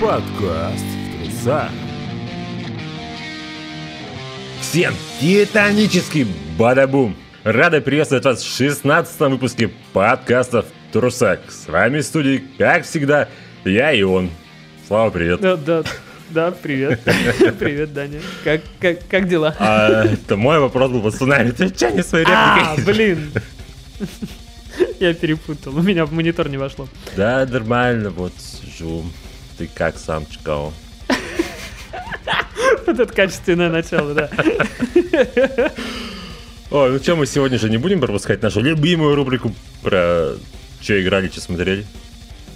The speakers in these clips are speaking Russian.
Подкаст в трусах. Всем титанический бадабум! Рады приветствовать вас в 16 выпуске подкастов Трусак. С вами в студии, как всегда, я и он. Слава, привет. Да, да, да, привет. Привет, Даня. Как, как, как дела? А, это мой вопрос был, пацаны, отвечай не своей А, репликой. блин. Я перепутал, у меня в монитор не вошло. Да, нормально, вот сижу. Ты как сам, Чикаго? Вот это качественное начало, да. О, ну что, мы сегодня же не будем пропускать нашу любимую рубрику про что играли, что смотрели?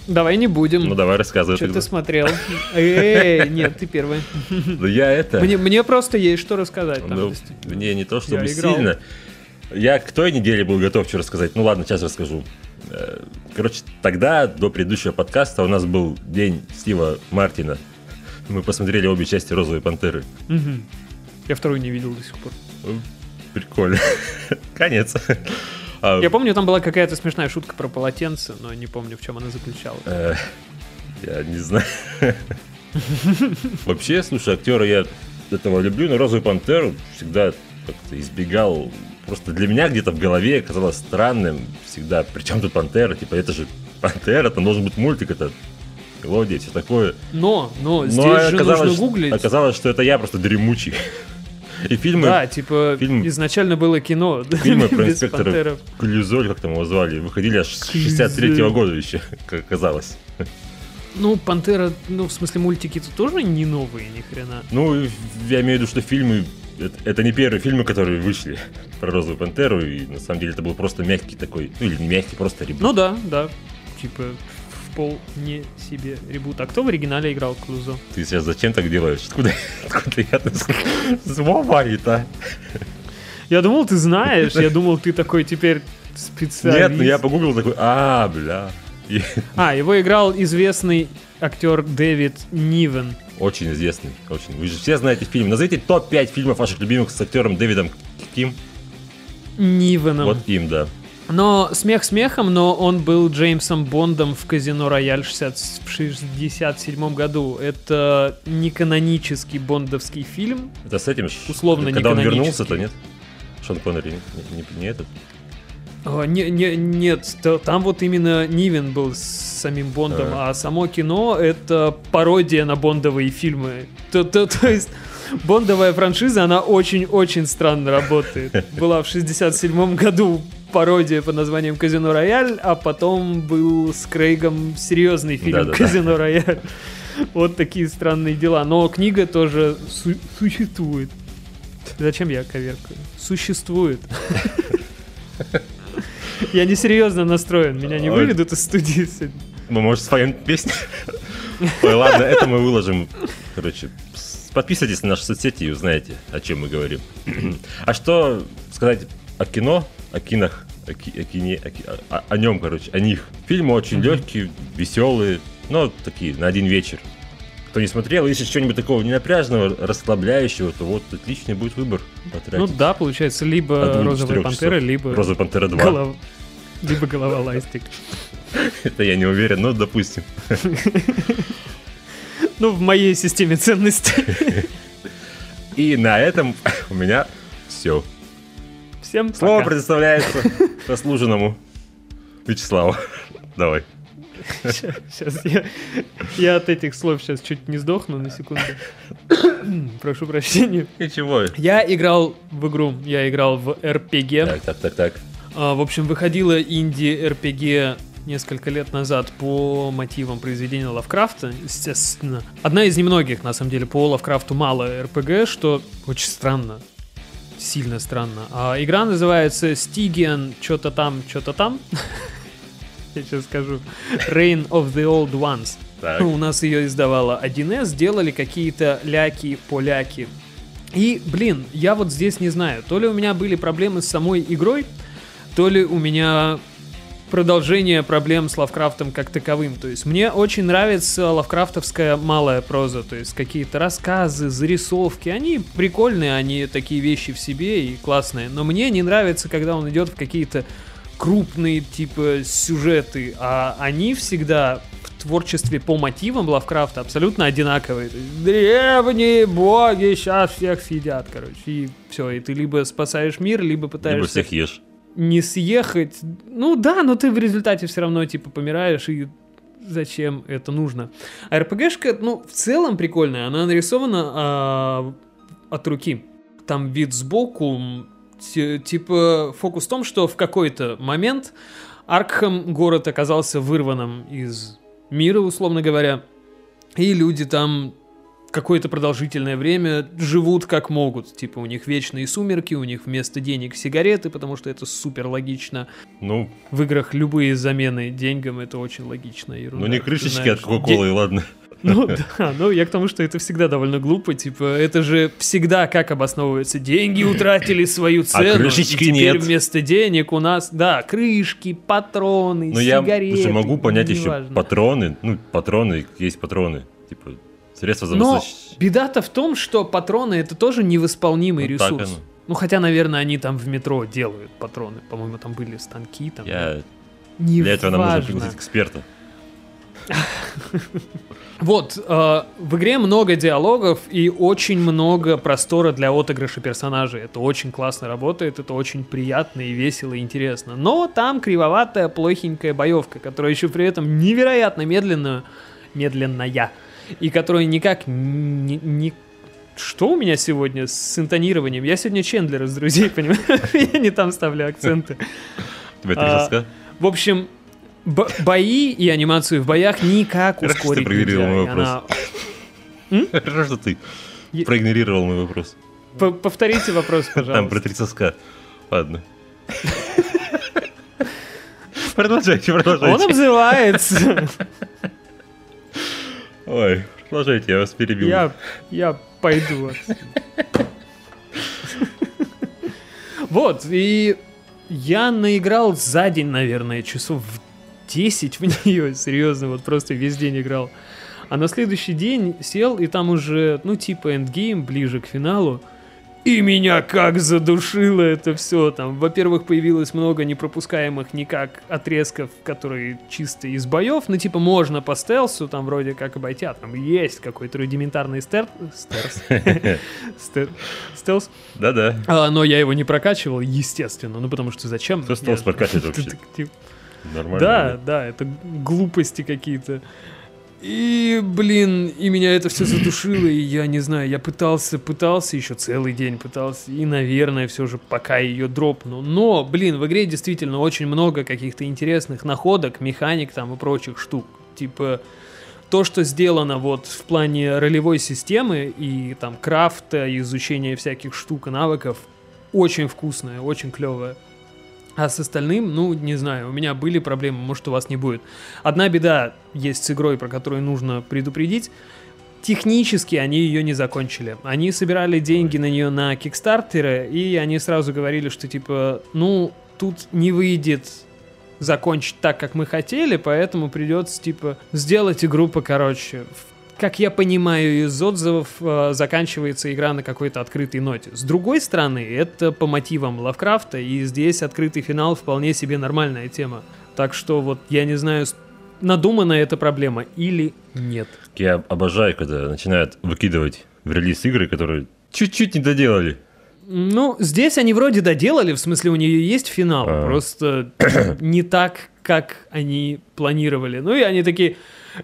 Давай не будем. Ну давай рассказывай. Что ты смотрел? Эй, нет, ты первый. Ну я это... Мне, мне просто есть что рассказать. там, Ну, мне не то чтобы Я сильно. Я к той неделе был готов что рассказать. Ну ладно, сейчас расскажу. Э, Короче, тогда, до предыдущего подкаста, у нас был день Стива Мартина. Мы посмотрели обе части «Розовой пантеры». Мгм. Я вторую не видел до сих пор. Ну, Прикольно. Конец. А, Я помню, там была какая-то смешная шутка про полотенце, но не помню, в чем она заключалась. э, Я не знаю. Вообще, слушай, актера я этого люблю, но «Розовую пантеру» всегда как-то избегал. Просто для меня где-то в голове казалось странным всегда. Причем тут пантера? Типа, это же пантера, там должен быть мультик, это мелодия, все такое. Но, но, Но здесь же оказалось, нужно гуглить. оказалось, что это я просто дремучий. И фильмы, Да, типа, фильм- изначально было кино. фильмы про инспектора. Клюзоль, как там его звали, выходили аж с 63 года еще, как оказалось. Ну, Пантера, ну, в смысле, мультики-то тоже не новые, ни хрена. Ну, я имею в виду, что фильмы это, это не первые фильмы, которые вышли про Розовую Пантеру, и на самом деле это был просто мягкий такой, ну или не мягкий, просто ребут. Ну да, да. Типа, вполне себе ребут. А кто в оригинале играл Клузо? Ты сейчас зачем так делаешь? Откуда, откуда я это звонит-то? Я думал, ты знаешь. Я думал, ты такой теперь специалист. Нет, ну я погуглил такой, а, бля. А, его играл известный актер Дэвид Нивен. Очень известный, очень. Вы же все знаете фильм. Назовите топ-5 фильмов ваших любимых с актером Дэвидом Ким. Нивеном. Вот им, да. Но смех смехом, но он был Джеймсом Бондом в Казино Рояль 60 в 67 году. Это не канонический бондовский фильм. Это с этим, Условно когда он вернулся-то, нет? Шон Коннери, не, не- не этот. А, не, не- нет, там вот именно Нивен был с самим Бондом, А. а само кино это пародия на бондовые фильмы. То, то, то есть бондовая франшиза, она очень-очень странно работает. Была в 67 году пародия под названием Казино Рояль, а потом был с Крейгом серьезный фильм Да-да-да. Казино Рояль. Вот такие странные дела. Но книга тоже су- существует. Зачем я коверкаю? Существует. Я несерьезно настроен, меня не выведут из студии сегодня. Мы, может, споем песню? Ой, ладно, это мы выложим. Короче, подписывайтесь на наши соцсети и узнаете, о чем мы говорим. А что сказать о кино, о кинах, о, ки- о кине, о, ки- о- о нем, короче, о них. Фильмы очень легкие, веселые, но такие, на один вечер. Кто не смотрел, если что-нибудь такого ненапряжного, расслабляющего, то вот отличный будет выбор. Ну потратить. да, получается, либо розовая пантера, часов. либо Розовая пантера 2. голова. Либо голова ластик. Это я не уверен, но допустим. Ну, в моей системе ценностей. И на этом у меня все. Всем Слово пока. предоставляется заслуженному Вячеславу. Давай. Сейчас я, я от этих слов сейчас чуть не сдохну на секунду. Прошу прощения. Ничего. Я играл в игру, я играл в RPG. Так, так, так, так. А, В общем, выходила инди-РПГ несколько лет назад по мотивам произведения Лавкрафта, естественно. Одна из немногих, на самом деле, по Лавкрафту мало РПГ, что очень странно. Сильно странно. А игра называется Stygian что-то там, что-то там. Я сейчас скажу. Reign of the Old Ones. Так. У нас ее издавала 1С, делали какие-то ляки-поляки. И, блин, я вот здесь не знаю, то ли у меня были проблемы с самой игрой, то ли у меня продолжение проблем с Лавкрафтом как таковым. То есть мне очень нравится лавкрафтовская малая проза, то есть какие-то рассказы, зарисовки, они прикольные, они такие вещи в себе и классные. Но мне не нравится, когда он идет в какие-то крупные типа сюжеты, а они всегда в творчестве по мотивам Лавкрафта абсолютно одинаковые. Древние боги сейчас всех съедят, короче. И все, и ты либо спасаешь мир, либо Либо пытаешься всех ешь. не съехать. Ну да, но ты в результате все равно типа помираешь и зачем это нужно. А РПГшка, ну, в целом прикольная. Она нарисована а, от руки. Там вид сбоку. Типа фокус в том, что в какой-то момент Аркхам город оказался вырванным из мира, условно говоря. И люди там какое-то продолжительное время живут как могут. Типа у них вечные сумерки, у них вместо денег сигареты, потому что это супер логично. Ну, В играх любые замены деньгам это очень логичная ерунда. ну не крышечки знаешь, от Кока-Колы, ладно. Ну да, ну я к тому, что это всегда довольно глупо, типа, это же всегда как обосновывается, деньги утратили свою цену, крышечки и теперь нет. вместо денег у нас, да, крышки, патроны, Но Ну, я сигареты, же могу понять еще патроны. Ну, патроны, есть патроны. Типа, средства Но замослощ- беда-то в том, что патроны это тоже невосполнимый Ну, так ресурс. оно. Ну, хотя, наверное, они там в метро делают патроны. По-моему, там были станки. Там, Я... Неважно. Для этого нам нужно пригласить эксперта. Вот, э, в игре много диалогов и очень много простора для отыгрыша персонажей. Это очень классно работает, это очень приятно и весело и интересно. Но там кривоватая, плохенькая боевка, которая еще при этом невероятно медленная, медленная, и которая никак не... не- Что у меня сегодня с интонированием? Я сегодня Чендлер из «Друзей», понимаешь? Я не там ставлю акценты. Тебе три А? В общем, б- бои и анимацию в боях никак Хорошо, что ты ускорить проигнорировал нельзя. мой и она- Хорошо, что ты Е- проигнорировал мой вопрос. П- Повторите вопрос, Там про пожалуйста. три соска. Ладно. Продолжайте, продолжайте. Он обзывается. Ой, продолжайте, я вас перебил. Я, я пойду. Вот, и я наиграл за день, наверное, часов в 10 в нее, серьезно, вот просто весь день играл. А на следующий день сел, и там уже, ну, типа эндгейм, ближе к финалу. И меня как задушило это все. Там, во-первых, появилось много непропускаемых никак отрезков, которые чисто из боев. Ну, типа, можно по стелсу, там вроде как обойти, а там есть какой-то рудиментарный стер... стерс. Стер- Стелс. Да-да. А, но я его не прокачивал, естественно. Ну, потому что зачем? Кто стелс прокачивает вообще? Нормально. Да, да, это глупости какие-то. И, блин, и меня это все задушило, и я не знаю, я пытался, пытался еще целый день пытался, и, наверное, все же пока ее дропну. Но, блин, в игре действительно очень много каких-то интересных находок, механик там и прочих штук. Типа, то, что сделано вот в плане ролевой системы и там крафта, изучения всяких штук и навыков, очень вкусное, очень клевое. А с остальным, ну, не знаю, у меня были проблемы, может, у вас не будет. Одна беда есть с игрой, про которую нужно предупредить. Технически они ее не закончили. Они собирали деньги на нее на Кикстартере, и они сразу говорили, что типа, ну, тут не выйдет закончить так, как мы хотели, поэтому придется, типа, сделать игру покороче. В- Как я понимаю из отзывов, э, заканчивается игра на какой-то открытой ноте. С другой стороны, это по мотивам Лавкрафта, и здесь открытый финал вполне себе нормальная тема. Так что вот я не знаю, надумана эта проблема или нет. Я обожаю, когда начинают выкидывать в релиз игры, которые чуть-чуть не доделали. Ну, здесь они вроде доделали, в смысле у нее есть финал, А. просто не так, как они планировали. Ну и они такие,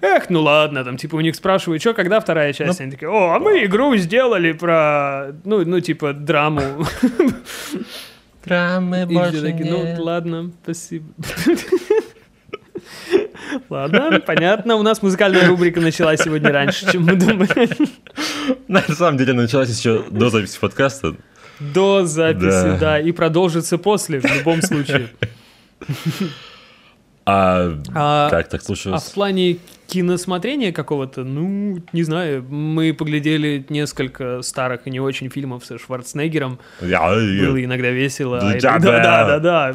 эх, ну ладно, там типа у них спрашивают, что, когда вторая часть? Они такие, о, а мы игру сделали про, ну, ну типа драму. Драмы все такие, ну ладно, спасибо. Ладно, понятно. У нас музыкальная рубрика началась сегодня раньше, чем мы думали. На самом деле началась еще до записи подкаста. До записи, Да. да, и продолжится после, в любом случае. А, А- как так слушаю? А в плане киносмотрения какого-то, ну, не знаю, мы поглядели несколько старых и не очень фильмов со Шварценеггером. Я- Было иногда весело. Да, да, да, да.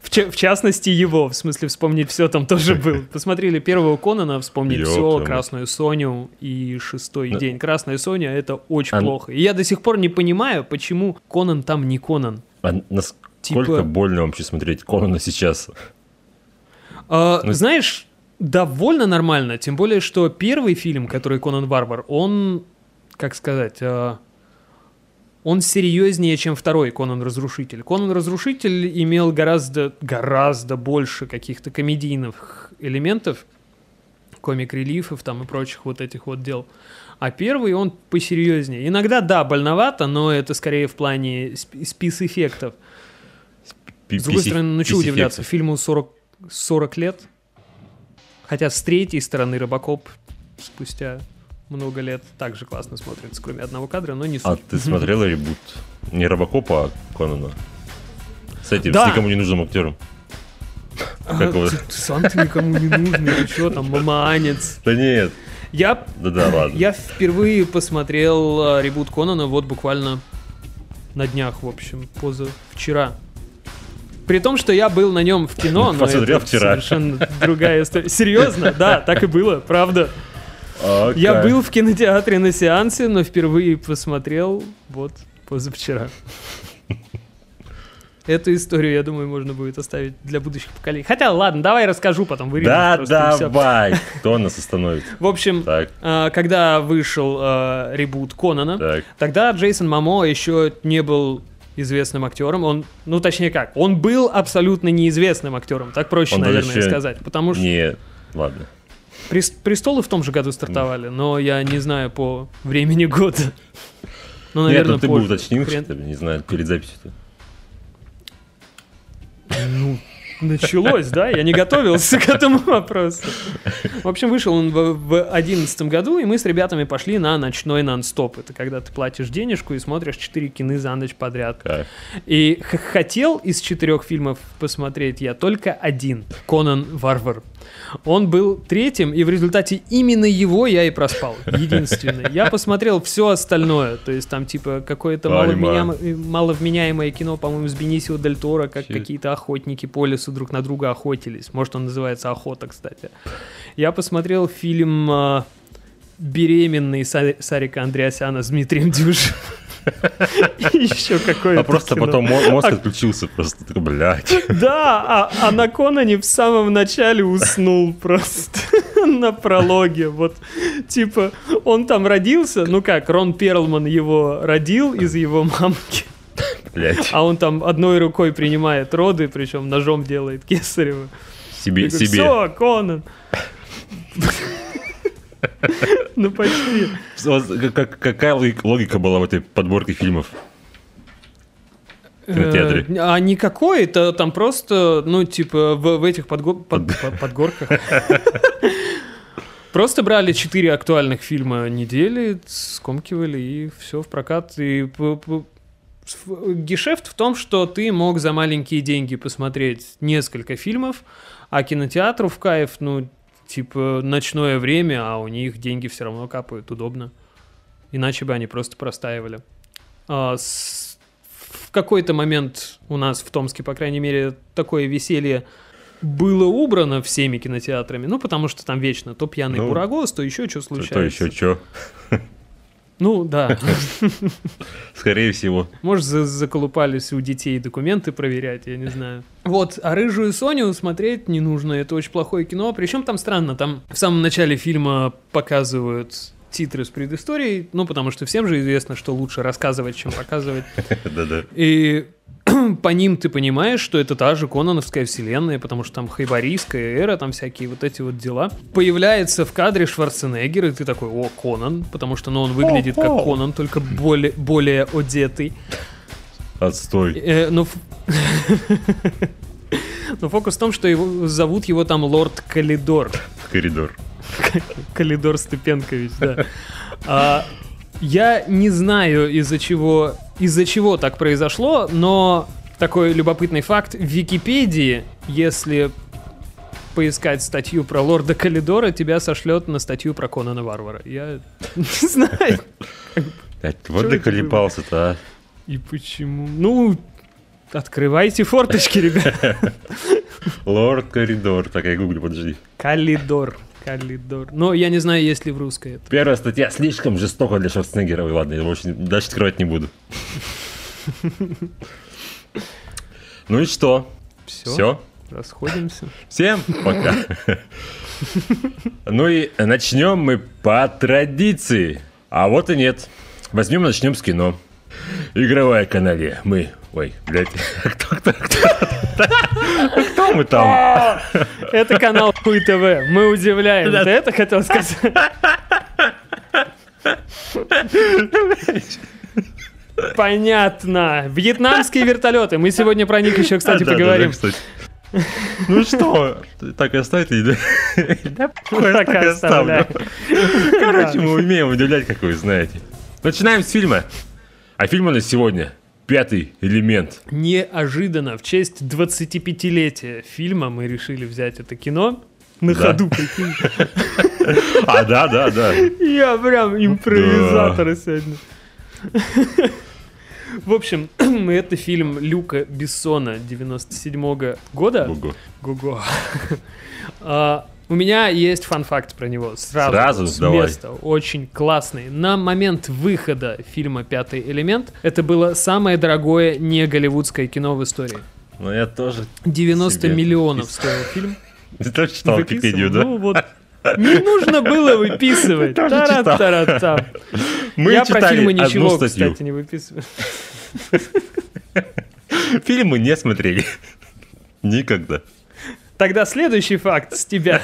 В, в частности, его, в смысле, вспомнить все там тоже был. Посмотрели первого Конана, вспомнить все. Красную Соню и Шестой день. Красная Соня это очень плохо. И я до сих пор не понимаю, почему Конан там не Конан. А насколько Типа- больно вообще смотреть Конана сейчас? А, Ну- Знаешь, довольно нормально. Тем более, что первый фильм, который Конан Варвар, он, как сказать, э, он серьезнее, чем второй Конан Разрушитель. Конан Разрушитель имел гораздо, гораздо больше каких-то комедийных элементов, комик-релифов там и прочих вот этих вот дел. А первый он посерьезнее. Иногда, да, больновато, но это скорее в плане сп- спис-эффектов. Пи- С другой стороны, ну что писи-эффекты. удивляться, фильму 40, 40 лет. Хотя с третьей стороны Робокоп спустя много лет также классно смотрится, кроме одного кадра, но не суть. А ты смотрел ребут? Не Робокопа, а Конана? С этим, Да. с никому не нужным актером. А, как ты сам ты никому не нужный, ты что там, маманец. Да нет, Я, да-да, ладно. я впервые посмотрел а, ребут Конана вот буквально на днях, в общем, поза вчера. При том, что я был на нем в кино, но это совершенно другая история. Серьезно, да, так и было, правда. Я Окей. был в кинотеатре на сеансе, но впервые посмотрел вот позавчера. Эту историю, я думаю, можно будет оставить для будущих поколений. Хотя, ладно, давай расскажу, потом вырежу. Да, давай. Кто нас остановит? В общем, а, когда вышел а, ребут Конана, так. тогда Джейсон Мамо еще не был известным актером. Он, ну точнее как, он был абсолютно неизвестным актером, так проще, Он наверное, еще сказать. Потому что Не, ладно. Прес- престолы в том же году стартовали, но я не знаю по времени года. Ну, Нет, наверное, ну ты бы уточнил, Хрен- что ли, не знаю, перед записью-то. Ну, началось, да? Я не готовился к этому вопросу. В общем, вышел он в одиннадцатом году, и мы с ребятами пошли на ночной нон-стоп. Это когда ты платишь денежку и смотришь 4 кины за ночь подряд. И хотел из четырех фильмов посмотреть я только один. Конан Варвар. Он был третьим, и в результате именно его я и проспал. Единственный. Я посмотрел все остальное. То есть там типа какое-то маловменяемое, маловменяемое кино, по-моему, с Бенисио Дель Торо, как какие-то охотники по лесу друг на друга охотились. Может, он называется «Охота», кстати. Я посмотрел фильм а, «Беременный» Са- Сарика Андреасяна с Дмитрием Дюшем. Еще какое-то А просто потом мо- мозг отключился просто. Такой, блядь. Да, а, а на Конане в самом начале уснул просто на прологе. Вот, типа, он там родился, ну как, Рон Перлман его родил из его мамки, Блядь. а он там одной рукой принимает роды, причем ножом делает кесарево. Себе, себе. Все, Конан. Ну почти. Какая логика- была в этой подборке фильмов? кинотеатре? Э, А никакой, это там просто, ну, типа, в, в этих подго- под- под- подгорках. Просто брали четыре актуальных фильма недели, скомкивали и все в прокат. И гешефт в том, что ты мог за маленькие деньги посмотреть несколько фильмов, а кинотеатру в кайф, ну, типа, ночное время, а у них деньги все равно капают, удобно. Иначе бы они просто простаивали. А, с- в какой-то момент у нас в Томске, по крайней мере, такое веселье было убрано всеми кинотеатрами, ну, потому что там вечно то пьяный Ну, бурагос, то еще что То, случается. то еще что? Ну, да. Скорее всего. Может, за- заколупались у детей документы проверять, я не знаю. Вот, а «Рыжую Соню» смотреть не нужно, это очень плохое кино. Причем там странно, там в самом начале фильма показывают титры с предысторией, ну, потому что всем же известно, что лучше рассказывать, чем показывать. Да-да. И по ним ты понимаешь, что это та же Кононовская вселенная, потому что там хайбарийская эра, там всякие вот эти вот дела. Появляется в кадре Шварценеггер, и ты такой, о, Конан, потому что ну, он выглядит как О-о. Конан, только более, более одетый. Отстой. Э, но, ф- но фокус в том, что его, зовут его там Лорд Калидор. Коридор. Калидор Степенкович, да. А, я не знаю, из-за чего, из-за чего так произошло, но такой любопытный факт. В Википедии, если поискать статью про лорда Калидора, тебя сошлет на статью про Конана Варвара. Я не знаю. Вот доколебался-то, а. И почему? Ну, открывайте форточки, ребят. Лорд Коридор. Так, я гуглю, подожди. Калидор. Калидор. Но я не знаю, есть ли в русской это. Первая статья слишком жестока для Шварценеггера. Ой, ладно, я больше дальше открывать не буду. Ну и что? Все. Все? расходимся. Всем пока. Ну и начнем мы по традиции. А вот и нет. Возьмем, начнем с кино. Игровая канале. Мы... Ой, блядь. Кто, кто, кто? Кто мы там? Это канал Хуй ТВ. Мы удивляем. Ты это хотел сказать? Понятно. Вьетнамские вертолеты. Мы сегодня про них еще, кстати, поговорим. Ну что, так и оставить или да? Так и оставлю. Короче, мы умеем удивлять, как вы знаете. Начинаем с фильма. А фильм у нас сегодня «Пятый элемент». Неожиданно, в честь 25-летия фильма мы решили взять это кино. На Да. ходу, прикинь. А, да, да, да. Я прям импровизатор сегодня. В общем, это фильм Люка Бессона 97 года. Ого. Гуго. У меня есть фан-факт про него. Сразу, Сразу? с Давай. места. Очень классный. На момент выхода фильма «Пятый элемент» это было самое дорогое не голливудское кино в истории. Ну, я тоже 90 Себе миллионов пис- стоил фильм. Ты тоже читал Выписывал. Википедию, да? Ну вот, не нужно было выписывать. Тара-тара-там. Мы Я про фильмы ничего, кстати, не выписываю. Фильм мы не смотрели. Никогда. Тогда следующий факт с тебя.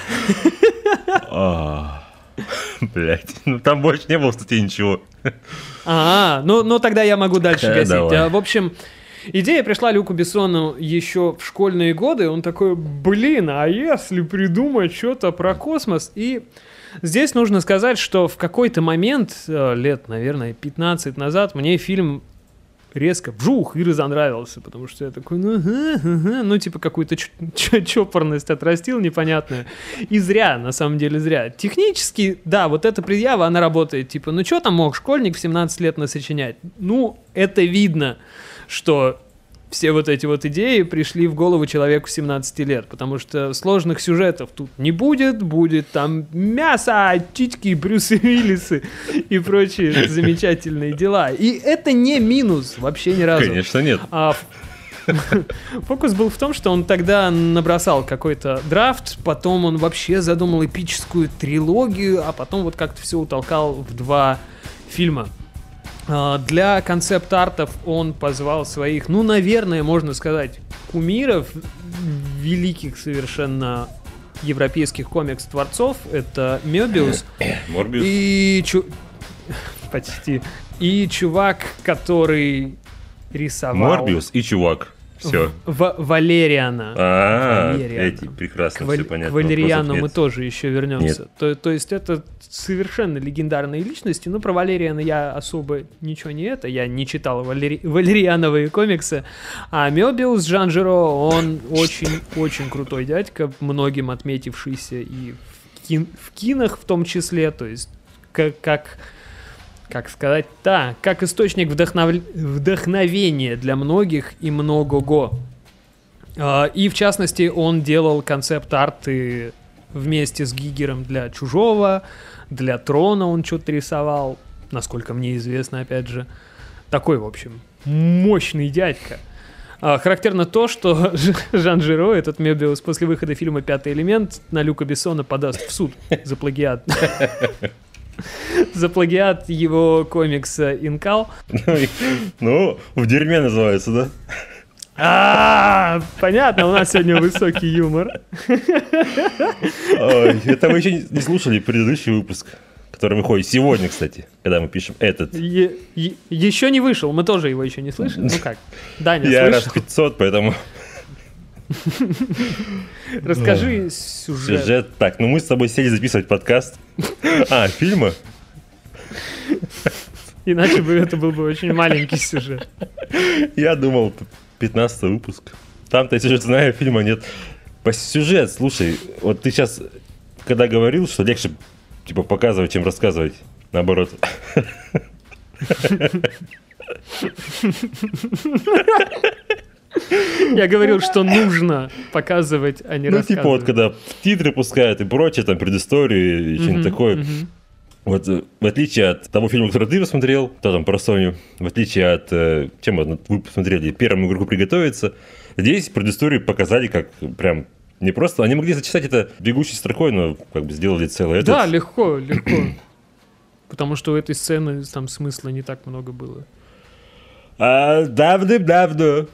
Блять, ну там больше не было, кстати, ничего. А, ну, ну тогда я могу дальше гасить. А, в общем, идея пришла Люку Бессону еще в школьные годы. Он такой, блин, а если придумать что-то про космос? И здесь нужно сказать, что в какой-то момент, э, лет, наверное, 15 назад, мне фильм резко вжух и разонравился, потому что я такой, ну, ага, ага, ну типа какую-то чопорность отрастил непонятную. И зря, на самом деле зря. Технически, да, вот эта предъява, она работает. Типа, ну что там мог школьник в 17 лет насочинять? Ну, это видно, что все вот эти вот идеи пришли в голову человеку 17 лет, потому что сложных сюжетов тут не будет, будет там мясо, титьки, Брюсы Уиллисы и прочие замечательные дела. И это не минус вообще ни разу. Конечно, нет. А фокус был в том, что он тогда набросал какой-то драфт, потом он вообще задумал эпическую трилогию, а потом вот как-то все утолкал в два фильма. А, Для концепт-артов он позвал своих, ну, наверное, можно сказать, кумиров, великих совершенно европейских комикс-творцов. Это Мебиус Морбиус. и чу... Почти. И чувак, который рисовал... Морбиус и чувак. Все. В- Валериана. А, эти прекрасно, все понятно. К Валериану мы тоже еще вернемся. То, то есть это совершенно легендарные личности. Но про Валериана я особо ничего не это. Я не читал Валери- валериановые комиксы. А Мебиус Жан Жиро, он очень-очень крутой дядька, многим отметившийся и в, кин- в кинах в том числе. То есть как... как как сказать, да, как источник вдохнов- вдохновения для многих и многого. А, И в частности, он делал концепт-арты вместе с Гигером для Чужого, для Трона он что-то рисовал, насколько мне известно, опять же. Такой, в общем, мощный дядька. А, Характерно то, что Жан Жиро, этот Мебиус, после выхода фильма «Пятый элемент» на Люка Бессона подаст в суд за плагиат. За плагиат его комикса «Инкал». Ну, в дерьме называется, да? А, понятно, у нас сегодня высокий юмор. Это вы еще не слушали предыдущий выпуск, который выходит сегодня, кстати, когда мы пишем этот. Еще не вышел, мы тоже его еще не слышали. Ну как? Даня, Я раз слышал? 500, поэтому Расскажи сюжет. сюжет. Так, ну мы с тобой сели записывать подкаст. А, фильма? Иначе бы это был бы очень маленький сюжет. Я думал, п- 15 выпуск. Там-то я сюжет знаю, фильма нет. По сюжет, слушай, вот ты сейчас, когда говорил, что легче типа показывать, чем рассказывать, наоборот. Я говорил, что нужно показывать, а не Ну, рассказывать. типа вот, когда титры пускают и прочее, там, предысторию и что-нибудь такое. Вот э, в отличие от того фильма, который ты посмотрел, то там про Соню, в отличие от, э, чем вы посмотрели, первому игроку приготовиться, Здесь предысторию показали как прям не просто... Они могли зачитать это бегущей строкой, но как бы сделали целое. Да, Этот- легко, легко. Потому что у этой сцены там смысла не так много было. А, давным-давно.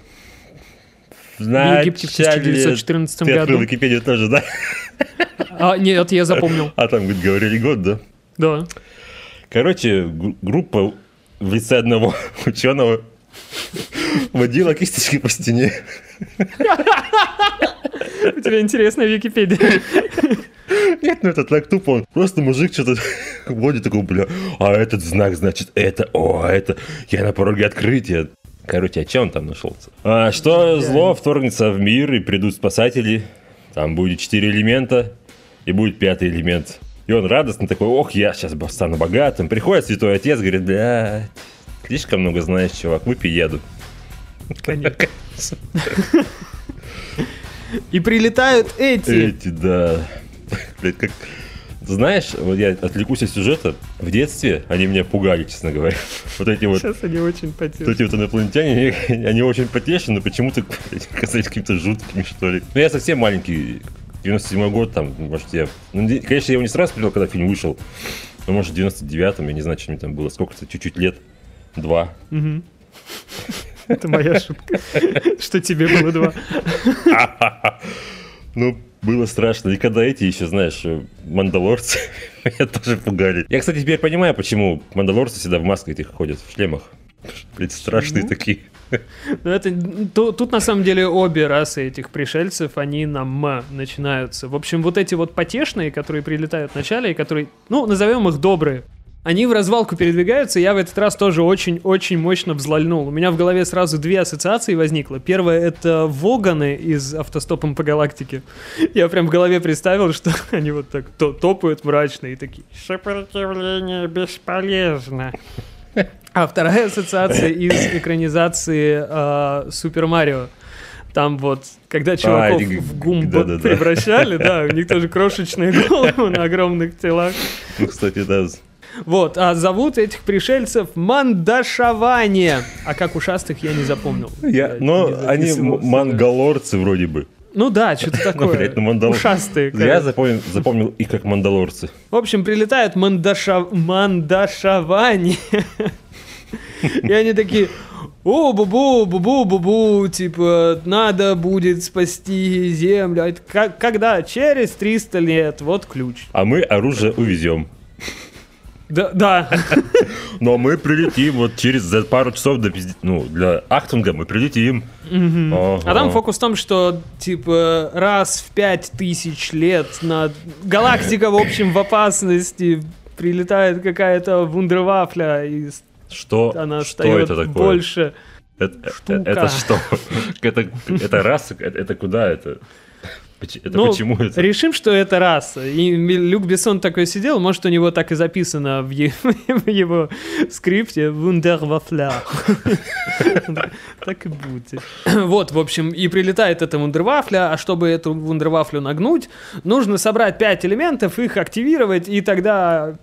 В Египте в начале- 1914 Ты открыл году. Википедию тоже, да? А, нет, я запомнил. А там, говорили год, да? Да. Короче, группа в лице одного ученого водила кисточкой по стене. У тебя интересная Википедия. Нет, ну это так тупо. Он просто мужик что-то водит такой, бля, а этот знак, значит, это, о, а это, я на пороге открытия. Короче, а че он там нашелся? А, что зло вторгнется в мир и придут спасатели. Там будет четыре элемента и будет пятый элемент. И он радостно такой, ох, я сейчас стану богатым. Приходит святой отец, говорит, бля, слишком много знаешь, чувак, выпей. Конечно. И прилетают эти. Эти, да. Блядь, как... Знаешь, вот я отвлекусь от сюжета. В детстве они меня пугали, честно говоря. Вот эти вот Сейчас они очень Вот потеют. эти вот инопланетяне, они, очень потешны, но почему-то казались какими-то жуткими, что ли. Ну, я совсем маленький, 97 год, там, может, я... Ну, не- конечно, я его не сразу принял, когда фильм вышел. Ну, может, в 99-м, я не знаю, что мне там было. Сколько-то, чуть-чуть лет. Два. Это моя шутка. Что тебе было два. Ну, было страшно. И когда эти еще, знаешь, э, мандалорцы, меня тоже пугали. Я, кстати, теперь понимаю, почему мандалорцы всегда в масках этих ходят, в шлемах. Блядь, страшные такие. Ну, это, ту- тут на самом деле обе расы этих пришельцев, они на «м» начинаются. В общем, вот эти вот потешные, которые прилетают вначале, и которые, ну, назовем их добрые, они в развалку передвигаются, и я в этот раз тоже очень-очень мощно взлальнул. У меня в голове сразу две ассоциации возникло. Первое — это Воганы из «Автостопом по галактике». Я прям в голове представил, что они вот так то- топают мрачно и такие «Сопротивление бесполезно». А вторая ассоциация из экранизации э, Супер Марио. Там вот, когда чуваков или- в гумбот да-да-да. превращали, да, у них тоже крошечные головы на огромных телах. Ну, кстати, да. Вот, а зовут этих пришельцев Мандашаване. А как ушастых я не запомнил. Я, но они мангалорцы вроде бы. Ну да, что-то такое. блядь, ну, мандал- Ушастые. Я короче. запомнил, запомнил их как мандалорцы. В общем, прилетают мандаша... мандашавани. И они такие, о, бубу, бубу, бубу, типа, надо будет спасти землю. А как- Когда? Через 300 лет. Вот ключ. А мы оружие увезем. Да, да. Но мы прилетим вот через за пару часов до пизде- Ну, для Ахтунга мы прилетим. А там фокус в том, что, типа, раз в пять тысяч лет на галактика, в общем, в опасности, прилетает какая-то вундервафля, и Что, она что это такое? больше. Это, Штука. это что? Это, это раса? Это, это куда это? Это Ну, почему это? Решим, что это раса. И Люк Бессон такой сидел, может, у него так и записано в, е- в его скрипте «Вундервафля». Так и будет. Вот, в общем, и прилетает эта вундервафля, а чтобы эту вундервафлю нагнуть, нужно собрать пять элементов, их активировать, и тогда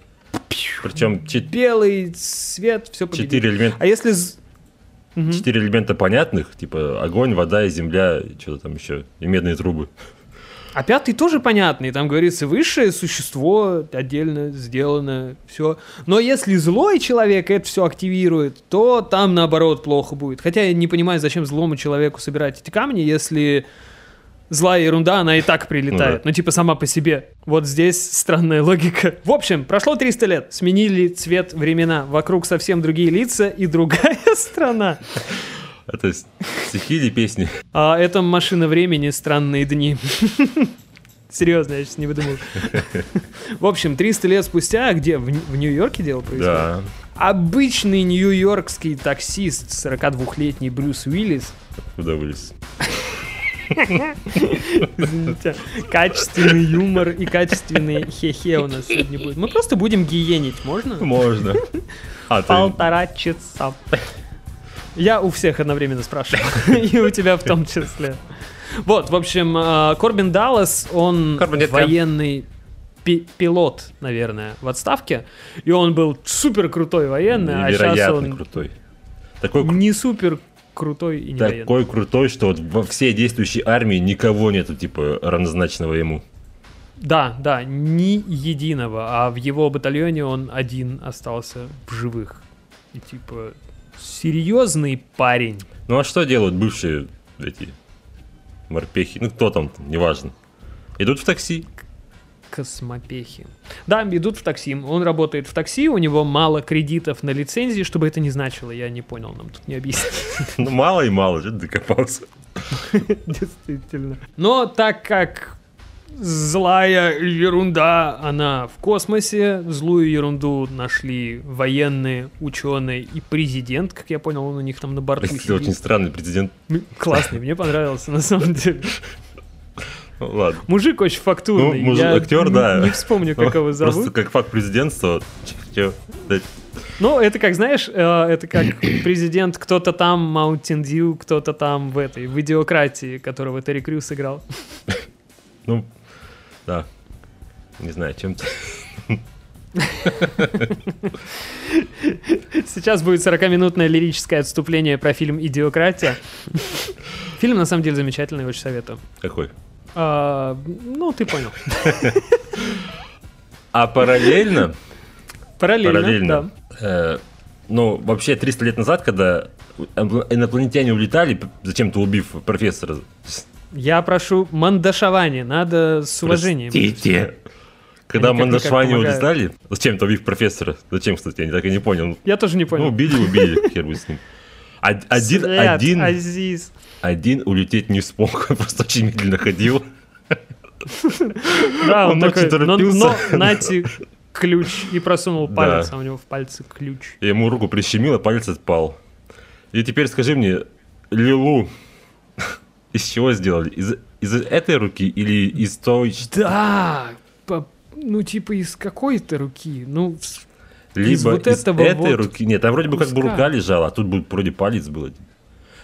Причем белый свет, все победит. четыре элемента, А если... четыре элемента понятных, типа огонь, вода и земля, что-то там еще, и медные трубы. А пятый тоже понятный, там говорится, высшее существо отдельно сделано, все. Но если злой человек это все активирует, то там наоборот плохо будет. Хотя я не понимаю, зачем злому человеку собирать эти камни, если злая ерунда, она и так прилетает. Ну Ну, типа сама по себе. Вот здесь странная логика. В общем, прошло 300 лет, сменили цвет времена, вокруг совсем другие лица и другая страна. Это с- стихи или песни? А это машина времени, странные дни. Серьезно, я сейчас не выдумал. В общем, 300 лет спустя, где? В, в Нью-Йорке дело происходит? Да. Обычный нью-йоркский таксист, 42-летний Брюс Уиллис, Куда вылез? извините, качественный юмор и качественный хе-хе у нас сегодня будет. Мы просто будем гиенить, можно? Можно. А. Полтора часа. Я у всех одновременно спрашиваю. И у тебя в том числе. Вот, в общем, э, Корбин Даллас, он Корбин, военный пи- пилот, наверное, в отставке. И он был супер крутой военный, а сейчас он крутой. Такой не супер крутой и не военный. Такой крутой, что вот во всей действующей армии никого нету, типа, равнозначного ему. Да, да, ни единого, а в его батальоне он один остался в живых. И типа серьезный парень. Ну а что делают бывшие эти морпехи? Ну кто там, неважно. Идут в такси. Космопехи. Да, идут в такси. Он работает в такси, у него мало кредитов на лицензии, чтобы это не значило, я не понял, нам тут не объяснили. Ну мало и мало, что докопался. Действительно. Но так как злая ерунда, она в космосе, злую ерунду нашли военные, ученые и президент, как я понял, он у них там на борту Это очень странный президент. М, Классный, мне понравился, на самом деле. Ну, ладно. Мужик очень фактурный. Ну, мужик- я актер, да. Не вспомню, как его Просто зовут. как факт президентства. Ну, это как, знаешь, э, это как президент кто-то там Mountain Dew, кто-то там в этой, в идиократии, которого Терри Крюс сыграл. Ну, да. Не знаю, чем-то. Сейчас будет 40-минутное лирическое отступление про фильм «Идиократия». Фильм, на самом деле, замечательный, очень советую. Какой? А, ну, ты понял. А параллельно, Параллельно, параллельно, да. э, ну, вообще 300 лет назад, когда инопланетяне улетали, зачем-то убив профессора. Я прошу мандашавани, надо с уважением. Простите. Когда Они Мандашвани помогают. улетали, зачем-то убив профессора. Зачем, кстати, я не- так и не понял. Я тоже не Ну, понял. убили, убили, хер бы с ним. Од- Один, один, Азиз. один улететь не смог, просто очень медленно ходил. Да, он, Он такой, но, торопился. но нате ключ и просунул Да. палец, а у него в пальце ключ. Я ему руку прищемил, а палец отпал. И теперь скажи мне, Лилу из чего сделали? Из, из этой руки или из той? Да, по- ну типа из какой-то руки, ну Либо вот из этого этой вот руки. Нет, там вроде бы как бы куска. рука лежала, а тут бы вроде палец был.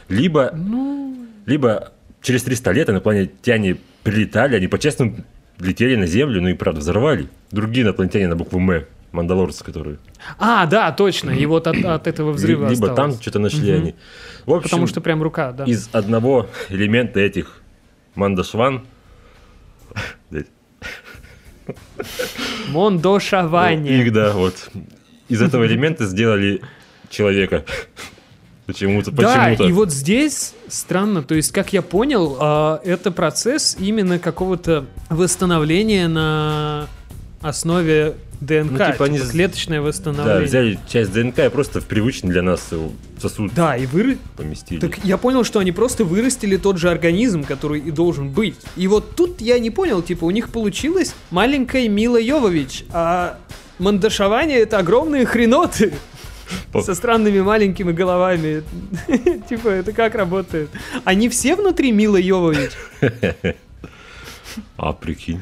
Либо, ну либо через 300 лет инопланетяне прилетали, они по-честному летели на Землю, ну и правда взорвали. Другие инопланетяне на букву М, мандалорцы, которые. А, да, точно, и вот от, от этого взрыва Либо там осталось. что-то нашли Мгм. они. В общем, Потому что прям рука, да. из одного элемента этих мандашван блядь, Мондошавани. их, да, вот. Из этого элемента сделали человека. Почему-то, Да, почему-то. и вот здесь странно, то есть, как я понял, а, это процесс именно какого-то восстановления на основе ДНК, Ну, типа типа, они клеточное Да, восстановление. взяли часть ДНК и просто в привычный для нас сосуд Да, и выры... поместили. Так я понял, что они просто вырастили тот же организм, который и должен быть. И вот тут я не понял, типа, у них получилась маленькая Мила Йовович, а мандашавание это огромные хреноты со странными маленькими головами. Типа, это как работает? Они все внутри Мила Йовович? А, прикинь.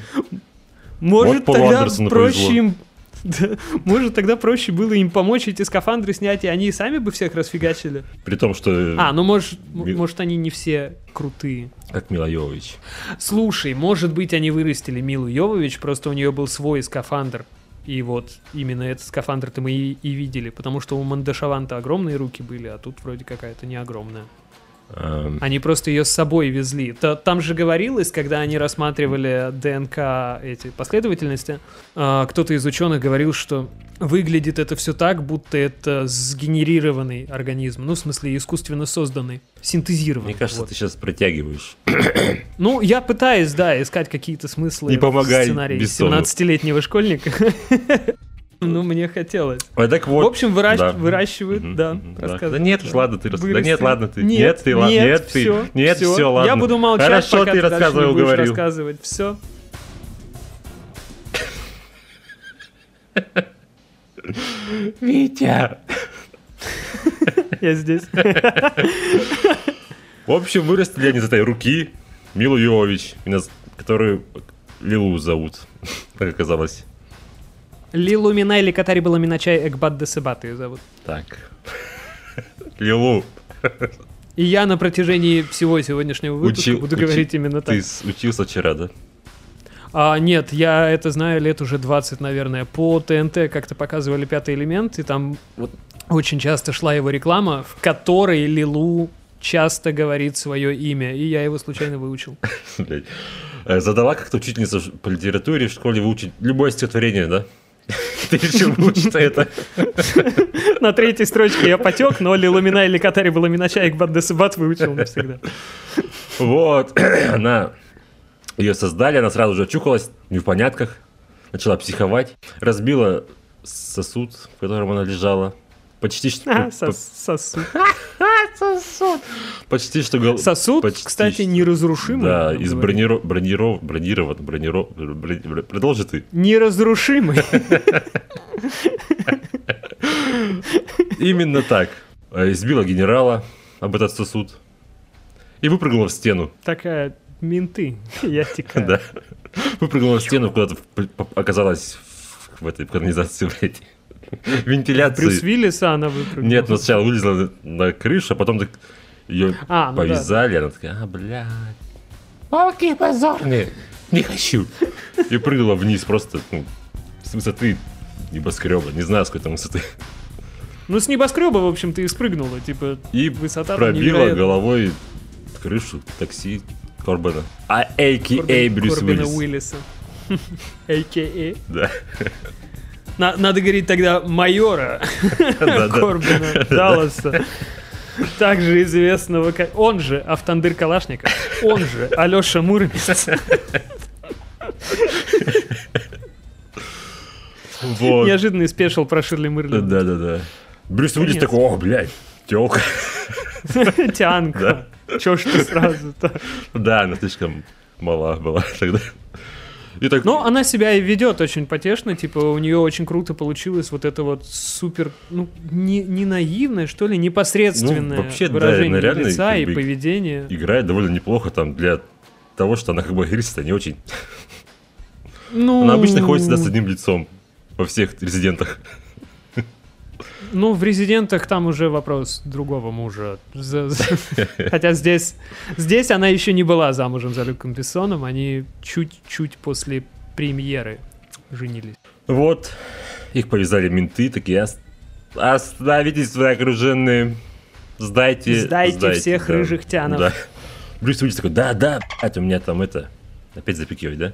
Может, Полу тогда проще им... Да, Может, тогда проще было им помочь эти скафандры снять, и они сами бы всех расфигачили? При том, что... А, ну может, Ми- может они не все крутые. Как Мила Йовович. Слушай, может быть, они вырастили Милу Йовович, просто у нее был свой скафандр. И вот именно этот скафандр-то мы и, и видели, потому что у Мандашаванта огромные руки были, а тут вроде какая-то не огромная. Эм, Они просто ее с собой везли. Та- там же говорилось, когда они рассматривали ДНК эти последовательности, а, кто-то из ученых говорил, что выглядит это все так, будто это сгенерированный организм. Ну, в смысле, искусственно созданный, синтезированный. Мне кажется, вот. ты сейчас протягиваешь. Ну, я пытаюсь, да, искать какие-то смыслы Не в сценарии Бессону. 17-летнего школьника. Ну, мне хотелось. А так В вот. общем, выращ- да. выращивают, да, да. Да нет уж, ладно, ты рас- Да нет, ладно, ты. Нет, Нет, ты, ладно. нет, ты. Нет, всё. все, ладно. Я буду молчать, Хорошо, пока ты рассказывал, говорил. рассказывать. Все. Витя. Я здесь. В общем, вырастили они из этой руки Милу нас- которую Лилу зовут, как оказалось. Лилу Минайли Катари была Миначай Экбат Десебат ее зовут. Так. Лилу, И я на протяжении всего сегодняшнего выпуска Учил- буду учи- говорить именно так. ты учился вчера, да? А, нет, я это знаю лет уже 20, наверное. По ТНТ как-то показывали пятый элемент, и там вот очень часто шла его реклама, в которой Лилу часто говорит свое имя, и я его случайно выучил. Э, Задала как-то учительница по литературе в школе выучить любое стихотворение, да? Ты решил выучить это? На третьей строчке я потек, но Лилумина или Катари была Миначаек Баддесыбат выучил навсегда. Вот. Она ее создали, она сразу же очухалась не в понятках, начала психовать, разбила сосуд, в котором она лежала. Почти что... А, по- сос- Сосуд. Почти что... Сосуд, кстати, неразрушимый. Да, из говорят. брониров... брониров... бронирован... брониров... брони- Продолжи ты. Неразрушимый. Именно так. Э, Избила генерала об этот сосуд и выпрыгнула в стену. Такая, менты, я текаю. Да. Выпрыгнула в стену, куда-то оказалась в, в этой канализации, блядь. Вентиляции. Брюс Виллиса она выпрыгнула. Нет, ну сначала вылезла на, крышу, а потом так ее А, ну да. повязали, она такая, а, блядь. Палки позорные. Не хочу. И прыгнула вниз просто, ну, с высоты небоскреба, не знаю, с какой там высоты. Ну, с небоскреба, в общем-то, и спрыгнула. Типа, И высота пробила головой крышу такси Корбана. А а.к.а. Брюс Корбина Уиллис. Уиллиса. А.к.а. Да. На- Надо говорить тогда майора. Корбина Далласа. Также известного, как... Он же Автандыр Калашников. Он же Алеша Муромец. Вот. Неожиданный спешл про Ширли Мырли. Да-да-да. Брюс Уиллис такой, о, блядь, тёлка. Тянка. Чё ж ты сразу-то? Да, она слишком мала была тогда. И так, Но она себя и ведет очень потешно, типа у нее очень круто получилось вот это вот супер, ну, не, не наивное, что ли, непосредственное Ну, вообще, да, выражение она реально лица и поведение. играет довольно неплохо там для того, что она как бы агрессия не очень. Ну, Она обычно ходит всегда с одним лицом во всех резидентах. Ну, в «Резидентах» там уже вопрос другого мужа. Хотя здесь, здесь она еще не была замужем за Люком Бессоном, они чуть-чуть после премьеры женились. Вот, их повязали менты, такие, «Ос- остановитесь, вы окруженные, сдайте, Сдайте всех да». рыжих тянов. Да. Брюс Уиллис такой, да, да, блядь, у меня там это, опять запикивать, да?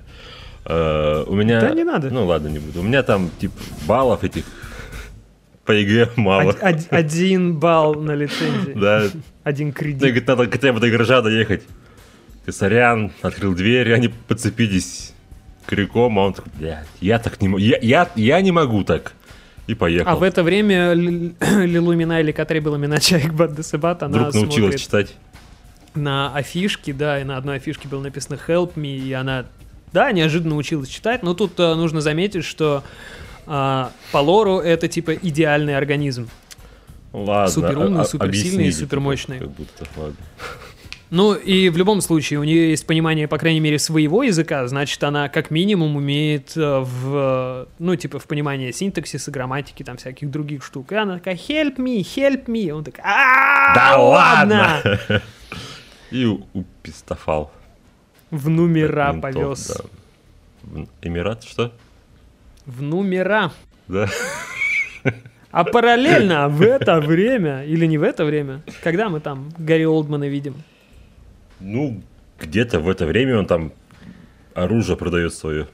Э, у меня... Да не надо. Ну ладно, не буду. У меня там, типа, баллов этих по ЕГЭ мало. Од- од- Один балл на лицензии. Да, Один Ну, кредит. говорит, надо хотя бы до гаража доехать. Ты сорян, открыл дверь, они подцепились крюком, а он такой, блядь, я так не могу, я, я, я не могу так. И поехал. А в это время Лилумина или Катри была Миначаек Баддесебат, она Вдруг научилась читать. на афишке, да, и на одной афишке было написано «Help me», и она, да, неожиданно училась читать, но тут э, нужно заметить, что а, по лору это типа идеальный организм. Ладно. суперумный, а- а- суперсильный, супермощный. Как будто, ладно. Ну и в любом случае у нее есть понимание, по крайней мере, своего языка, значит, она как минимум умеет э, в, ну, типа, в понимании синтаксиса, грамматики, там, всяких других штук. И она такая, help me, help me. Он такой, «А, Да ладно! ладно!» И упистофал. В номера повез. Эмират, что? В номера. Да. А параллельно в это время, или не в это время, когда мы там Гарри Олдмана видим? Ну, где-то в это время он там оружие продает свое.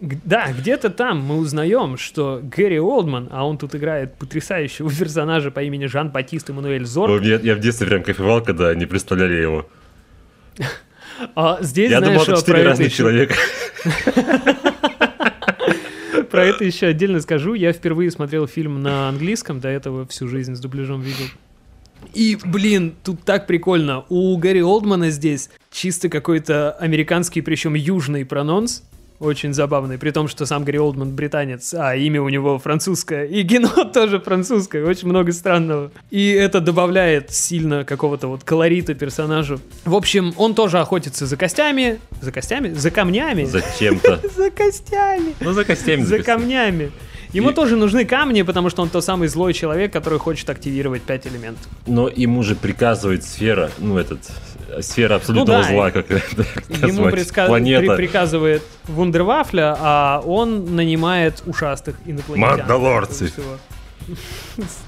Да, где-то там мы узнаем, что Гэри Олдман, а он тут играет потрясающего персонажа по имени Жан-Батист Эммануэль Зорг. Я, я в детстве прям кайфовал, когда они представляли его. А здесь, Я знаешь, думал, это а, четыре разных человека. это еще отдельно скажу. Я впервые смотрел фильм на английском, до этого всю жизнь с дубляжом видел. И, блин, тут так прикольно. У Гэри Олдмана здесь чисто какой-то американский, причем южный прононс. Очень забавный, при том, что сам Гэри Олдман британец, а имя у него французское, и кино тоже французское, очень много странного. И это добавляет сильно какого-то вот колорита персонажу. В общем, он тоже охотится за костями, за костями, за камнями, Зачем-то. за костями Ну, за костями. за камнями. Ему И- тоже нужны камни, потому что он тот самый злой человек, который хочет активировать пять элементов. Но ему же приказывает сфера, ну, этот, сфера абсолютного Ну да, зла, как это Ему предска- планета. при- приказывает Вундервафля, а он нанимает ушастых инопланетян. Мандалорцы.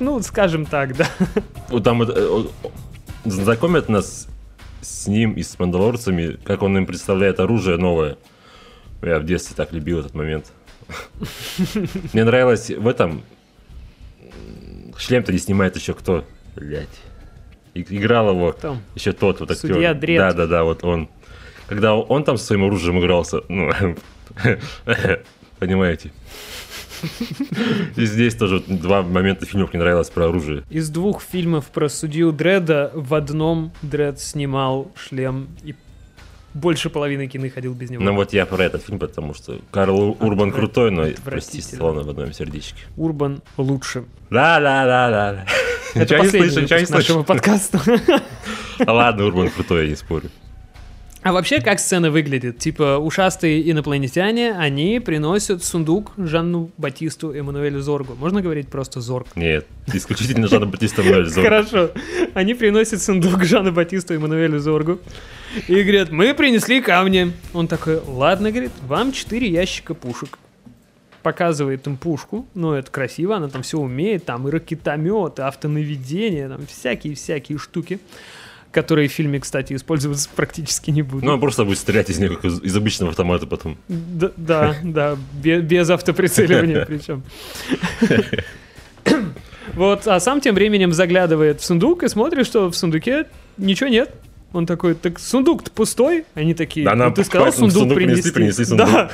Ну, скажем так, да. Вот там э, знакомят нас с ним и с мандалорцами, как он им представляет оружие новое. Я в детстве так любил этот момент. Мне нравилось в этом... Шлем-то не снимает еще кто? Блять. Играл его Кто? еще тот вот актер. Судья Дред. Да, да, да, вот он. Когда он там со своим оружием игрался, ну, понимаете. И здесь тоже два момента фильмов мне нравилось про оружие. Из двух фильмов про судью Дреда в одном Дред снимал шлем и больше половины кино ходил без него. Ну вот я про этот фильм, потому что Карл Урбан Отвра- крутой, но прости. Сталлоне в одном сердечке. Урбан лучше. Да, да, да, да. Это последний выпуск нашего подкаста. Ладно, Урбан крутой, я не спорю. А вообще, как сцена выглядит? Типа, ушастые инопланетяне, они приносят сундук Жанну Батисту Эммануэлю Зоргу. Можно говорить просто Зорг? Нет, исключительно Жанна Батиста Мануэль Зорг. Хорошо. Они приносят сундук Жанна Батисту Эммануэлю Зоргу. И говорят, мы принесли камни. Он такой, ладно, говорит, вам 4 ящика пушек. Показывает им пушку, ну это красиво, она там все умеет, там и ракетомет, и автонаведение, там всякие-всякие штуки, которые в фильме, кстати, использоваться практически не будут. Ну, он просто будет стрелять из них, как из, из обычного автомата потом. Да, да, да, бе- без, автоприцеливания причем. Вот, а сам тем временем заглядывает в сундук и смотрит, что в сундуке ничего нет. Он такой, так сундук-то пустой. Они такие, Да ну ты сказал сундук, сундук принести. принесли, принесли сундук. Да.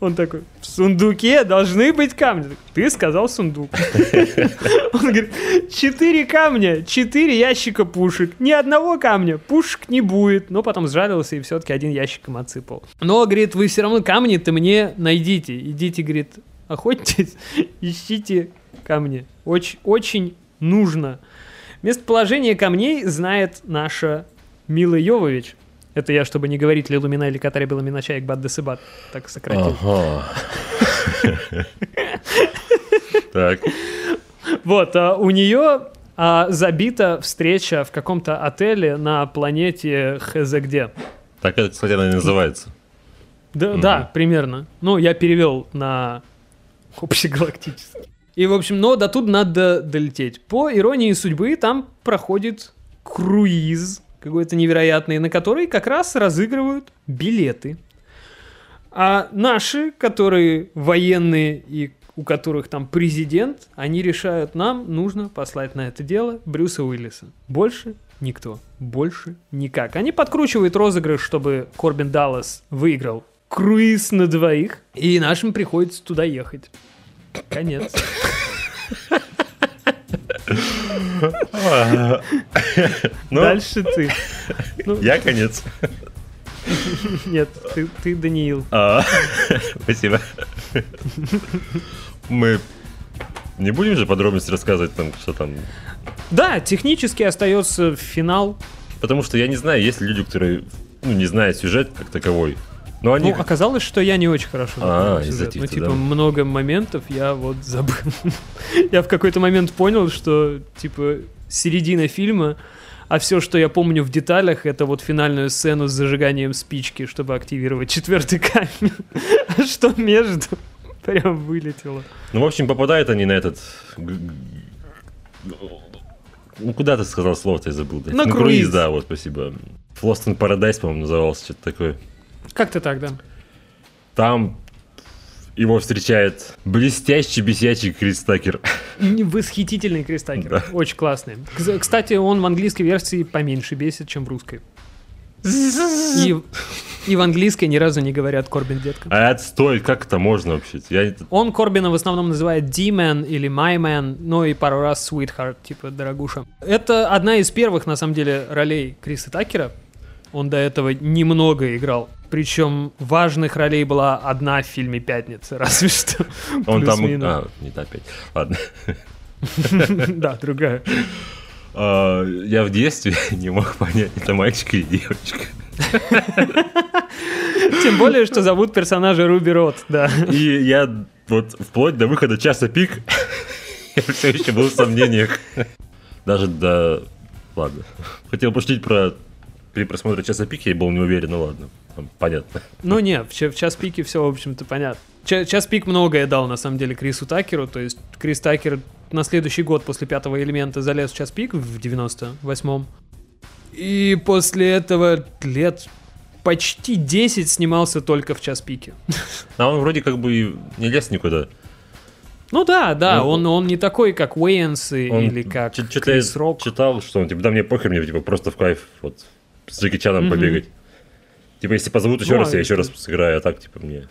Он такой, в сундуке должны быть камни. Ты сказал сундук. Он говорит, четыре камня, четыре ящика пушек. Ни одного камня, пушек не будет. Но потом сжалился и все-таки один ящик им отсыпал. Но, говорит, вы все равно камни-то мне найдите. Идите, говорит, охотитесь, ищите камни. Очень, очень нужно. Местоположение камней знает наша Мила Йовович. Это я, чтобы не говорить Лилумина или Катари Беламина Чаек Бад Десыбат. Так сократил. Ага. Так. Вот, а у нее а, забита встреча в каком-то отеле на планете хз где. Так это, кстати, она и называется. Да, да, примерно. Ну, я перевел на общегалактический. И, в общем, но до тут надо долететь. По иронии судьбы, там проходит круиз какой-то невероятный, на который как раз разыгрывают билеты. А наши, которые военные и у которых там президент, они решают, нам нужно послать на это дело Брюса Уиллиса. Больше никто. Больше никак. Они подкручивают розыгрыш, чтобы Корбин Даллас выиграл круиз на двоих, и нашим приходится туда ехать. Конец. Ну, Дальше ты. Ну, я конец. Нет, ты, ты Даниил. А, Спасибо. Мы не будем же подробности рассказывать, там, что там. Да, технически остается финал. Потому что я не знаю, есть ли люди, которые ну, не знают сюжет как таковой. Но они... Ну, оказалось, что я не очень хорошо А, из-за сюжет. Ну, типа, да. много моментов я вот забыл. я в какой-то момент понял, что, типа, середина фильма, а все, что я помню в деталях, это вот финальную сцену с зажиганием спички, чтобы активировать четвертый камень. а что между? Прям вылетело. Ну, в общем, попадают они на этот... Ну, куда ты сказал слово-то, я забыл. блядь. На ну, круиз. да, вот, спасибо. Lost in Paradise, по-моему, назывался, что-то такое. Как-то так, да. Там его встречает блестящий бесячий Крис Такер. Н- Восхитительный Кристакер. Да. Очень классный. Кс- Кстати, он в английской версии поменьше бесит, чем в русской. И, и в английской ни разу не говорят Корбин детка. А отстой, как это можно вообще? Я Он Корбина в основном называет D-Man или My Man, ну и пару раз Sweetheart, типа дорогуша. Это одна из первых, на самом деле, ролей Криса Такера. Он до этого немного играл. Причем важных ролей была одна в фильме «Пятница», разве что. Он там... А, не та опять. Ладно. Да, другая. А, Я в детстве не мог понять, это мальчик или девочка. Тем более, что зовут персонажа Руби Рот, да. И я вот вплоть до выхода часа пик я все еще был в сомнениях. Даже до... Ладно. Хотел пошутить про... При просмотре часа пик я был не уверен, ну ладно. Понятно. Ну не, в, в час пике все, в общем-то, понятно. Ча- час пик многое дал, на самом деле, Крису Такеру. То есть Крис Такер на следующий год после пятого элемента залез в час пик в 98-м. И после этого лет почти 10 снимался только в час пике. А он вроде как бы и не лез никуда. Ну да, да, Ну, он, он не такой, как Уэйнс или как чё- чё-то Крис Рок. читал, что он, типа, да мне похер, мне, типа, просто в кайф, вот, с Джеки Чаном Мгм. побегать. Типа, если позовут еще Ну, раз, а я еще раз сыграю, а так, типа, мне...